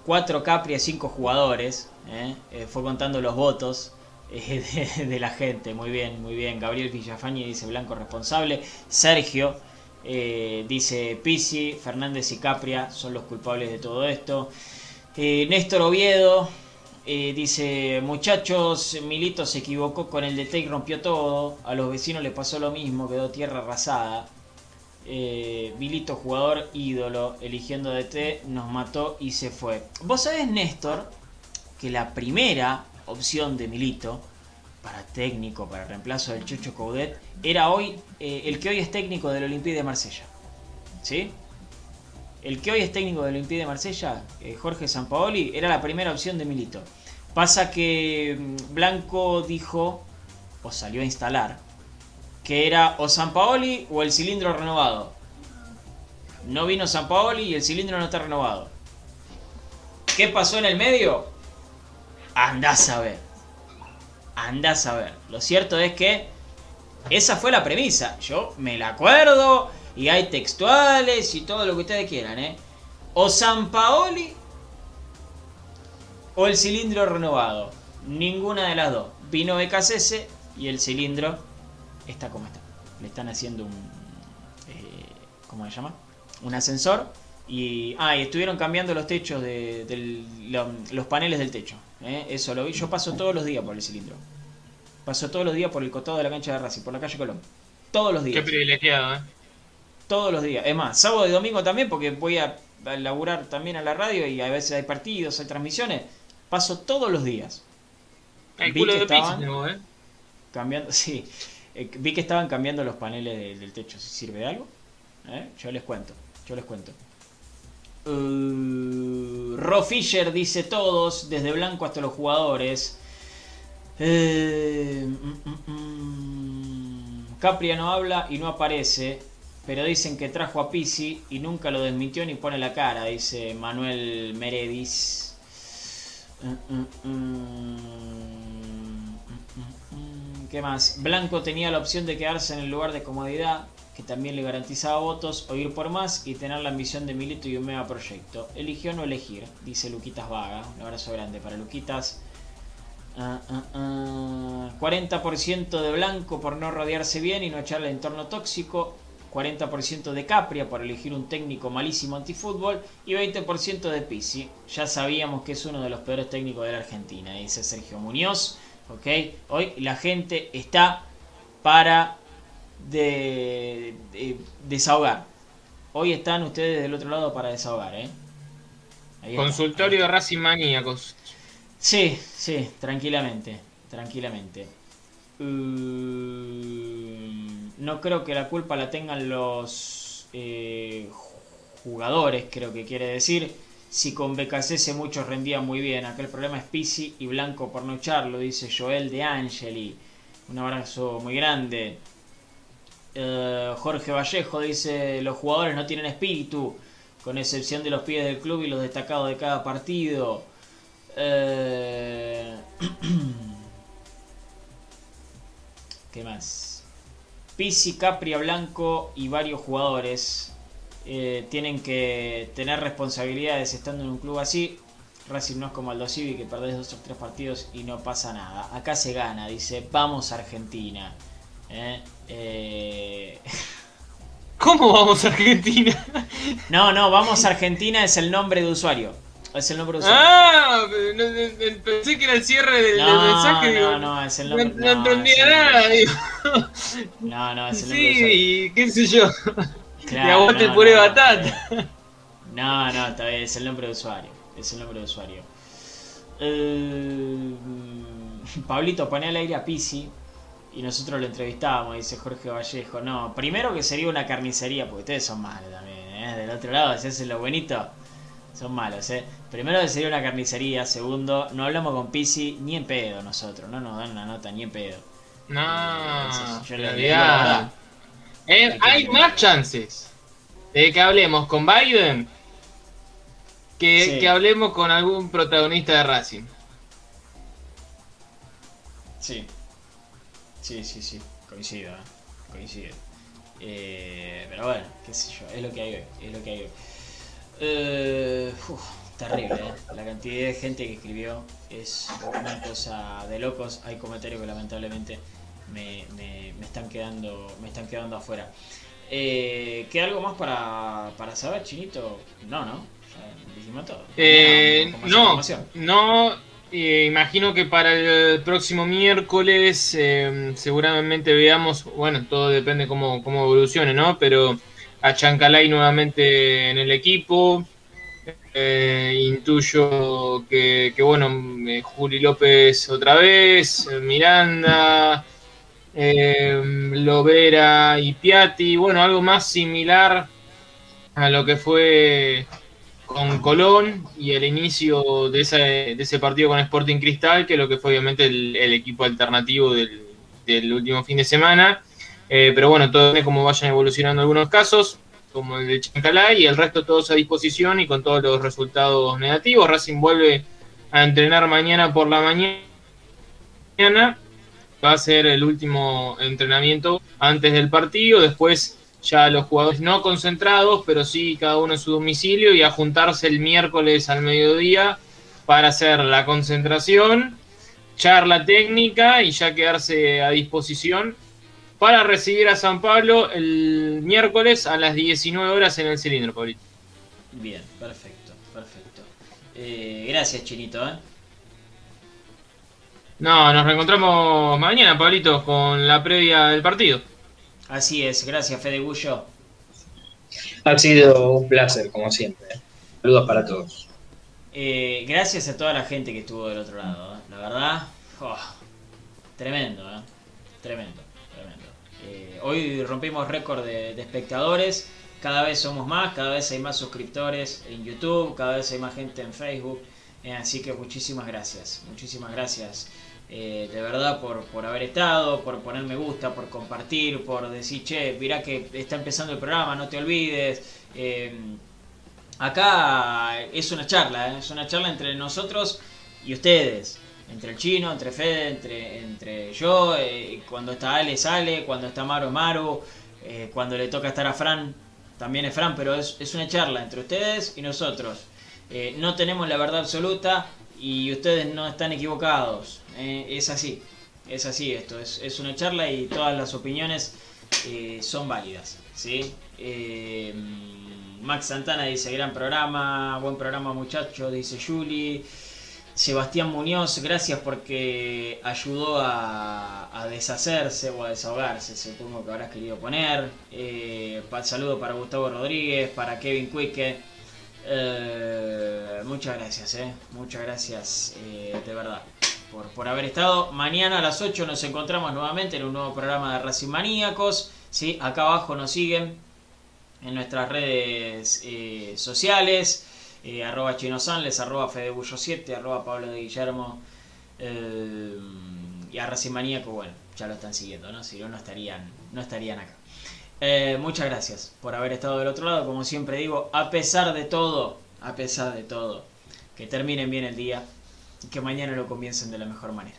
4 Capri 5 jugadores. ¿eh? Eh, fue contando los votos eh, de, la gente. Muy bien, muy bien. Gabriel Villafañe dice blanco responsable. Sergio dice Pisi, Fernández y Capria son los culpables de todo esto. Néstor Oviedo eh, dice, muchachos, Milito se equivocó con el DT y rompió todo. A los vecinos les pasó lo mismo, quedó tierra arrasada. Eh, Milito, jugador ídolo, eligiendo DT, nos mató y se fue. Vos sabés, Néstor, que la primera opción de Milito para técnico, para reemplazo del Chucho Coudet, era hoy eh, el que hoy es técnico del Olympique de Marsella. ¿Sí? El que hoy es técnico del Olympique de Marsella, Jorge Sampaoli, era la primera opción de Milito. Pasa que mm, Blanco dijo, o salió a instalar, que era o San Paoli o el cilindro renovado. No vino San Paoli y el cilindro no está renovado. ¿Qué pasó en el medio? Andás a ver. Andás a ver. Lo cierto es que esa fue la premisa. Yo me la acuerdo y hay textuales y todo lo que ustedes quieran, ¿eh? O San Paoli o el cilindro renovado. Ninguna de las dos. Vino BKSS y el cilindro está como está. Le están haciendo un... Eh, ¿Cómo se llama? Un ascensor. Y, ah, y estuvieron cambiando los techos de, los paneles del techo. ¿eh? Eso lo vi. Yo paso todos los días por el cilindro. Paso todos los días por el costado de la cancha de Racing, por la calle Colón. Todos los días. Qué privilegiado, ¿eh? Todos los días. Es más, sábado y domingo también, porque voy a, a laburar también a la radio y a veces hay partidos, hay transmisiones. Paso todos los días. El culo de estaban ¿eh? Cambiando, sí. Eh, vi que estaban cambiando los paneles del techo. ¿Si sirve de algo? ¿Eh? Yo les cuento. Yo les cuento. Uh, Ro Fisher dice todos, desde blanco hasta los jugadores. Uh, Capria no habla y no aparece, pero dicen que trajo a Pisi y nunca lo desmintió ni pone la cara, dice Manuel Meredis. ¿Qué más? Blanco tenía la opción de quedarse en el lugar de comodidad, que también le garantizaba votos, o ir por más y tener la ambición de Milito y un mega proyecto. Eligió no elegir, dice Luquitas Vaga. Un abrazo grande para Luquitas. 40% de blanco por no rodearse bien y no echarle entorno tóxico. 40% de Capria por elegir un técnico malísimo antifútbol y 20% de Pisi. Ya sabíamos que es uno de los peores técnicos de la Argentina, dice Sergio Muñoz. ¿okay? Hoy la gente está para de, desahogar. Hoy están ustedes del otro lado para desahogar. ¿eh? Consultorio de Racing Maníacos. Sí, sí, tranquilamente, tranquilamente. Uh no creo que la culpa la tengan los eh, jugadores, creo que quiere decir. Si con BKC muchos rendían muy bien, acá el problema es Pisi y Blanco por no echarlo, dice Joel de Angeli. Un abrazo muy grande. Eh, Jorge Vallejo dice, los jugadores no tienen espíritu, con excepción de los pies del club y los destacados de cada partido. Eh, ¿Qué más? Pisi, Capria, Blanco y varios jugadores eh, tienen que tener responsabilidades estando en un club así. Racing no es como Aldo Civi que perdés dos o tres partidos y no pasa nada. Acá se gana, dice, vamos Argentina. ¿Eh? Eh... ¿Cómo vamos a Argentina? no, no, vamos a Argentina es el nombre de usuario. Es el nombre de usuario. Ah, pensé que era el cierre del, mensaje. No, no, es el nombre. No, entendía nada, digo. No, no, es el nombre. Sí, qué sé yo. Claro, y aguante el puré de batata. No, no, está bien, es el nombre de usuario. Es el nombre de usuario. Eh, Pablito, pone al aire a Pisi y nosotros lo entrevistábamos, dice Jorge Vallejo. No, primero que sería una carnicería, porque ustedes son malos también, ¿eh? Del otro lado, si hacen lo bonito Son malos, ¿eh? Primero sería una carnicería. Segundo, no hablamos con Pisi ni en pedo nosotros. No nos dan una nota ni en pedo. No, Yo en le realidad. digo la verdad. Eh, hay más chances de que hablemos con Biden que, Sí. que hablemos con algún protagonista de Racing. Sí. Sí, sí, sí. Coincido, ¿eh? Coincido. Eh, pero bueno, qué sé yo. Es lo que hay hoy. Es lo que hay hoy. Eh, uf, terrible, ¿eh? La cantidad de gente que escribió es una cosa de locos. Hay comentarios que lamentablemente me, me- me están quedando me están quedando afuera. Eh, ¿Queda algo más para, para saber, Chinito? No, ¿no? Ya dijimos todo. Eh, no, no. eh, imagino que para el próximo miércoles eh, seguramente veamos, bueno, todo depende cómo, cómo evolucione, ¿no? Pero a Chancalay nuevamente en el equipo. Eh, intuyo que, que, bueno, eh, Juli López otra vez, Miranda, eh, Lovera y Piatti, bueno, algo más similar a lo que fue con Colón y el inicio de ese, de ese partido con Sporting Cristal, que lo que fue obviamente el, el equipo alternativo del, del último fin de semana. Eh, pero bueno, todo depende cómo vayan evolucionando algunos casos, como el de Chancalay, y el resto todos a disposición y con todos los resultados negativos. Racing vuelve a entrenar mañana por la mañana. Va a ser el último entrenamiento antes del partido. Después ya los jugadores no concentrados, pero sí cada uno en su domicilio y a juntarse el miércoles al mediodía para hacer la concentración, charla técnica y ya quedarse a disposición para recibir a San Pablo el miércoles a las 19 horas en el cilindro, Pablito. Bien, perfecto, perfecto. Eh, gracias, Chinito, ¿eh? No, nos reencontramos mañana, Pablito, con la previa del partido. Así es, gracias, Fede Gullo. Ha sido un placer, como siempre. Saludos para todos. Eh, gracias a toda la gente que estuvo del otro lado, ¿eh? la verdad, oh, tremendo, ¿eh? tremendo, tremendo. Hoy rompimos récord de, espectadores, cada vez somos más, cada vez hay más suscriptores en YouTube, cada vez hay más gente en Facebook, eh, así que muchísimas gracias, muchísimas gracias. eh, de verdad por, por haber estado, por poner me gusta, por compartir, por decir, che, mirá que está empezando el programa, no te olvides. eh, acá es una charla, es una charla entre nosotros y ustedes. Entre el chino, entre Fede, entre, entre yo, eh, cuando está Ale sale, cuando está Maru es Maru, eh, cuando le toca estar a Fran, también es Fran, pero es, es una charla entre ustedes y nosotros. Eh, no tenemos la verdad absoluta y ustedes no están equivocados. eh, es así, es así esto, es, es una charla y todas las opiniones son válidas. ¿sí? Max Santana dice, gran programa, buen programa muchacho, dice Juli. Sebastián Muñoz, gracias porque ayudó a, deshacerse o a desahogarse, supongo que habrás querido poner. Eh, saludo para Gustavo Rodríguez, para Kevin Cuique. Eh, muchas gracias, eh, muchas gracias de verdad por, por haber estado. Mañana a las 8 nos encontramos nuevamente en un nuevo programa de Racing Maníacos. ¿sí? Acá abajo nos siguen en nuestras redes sociales, eh, arroba chinosanles, arroba fedebullo7, arroba pablo de guillermo eh, y a Racing Maníaco, bueno, ya lo están siguiendo, ¿no? Si no, no estarían, no estarían acá. Eh, muchas gracias por haber estado del otro lado, como siempre digo, a pesar de todo, a pesar de todo, que terminen bien el día y que mañana lo comiencen de la mejor manera.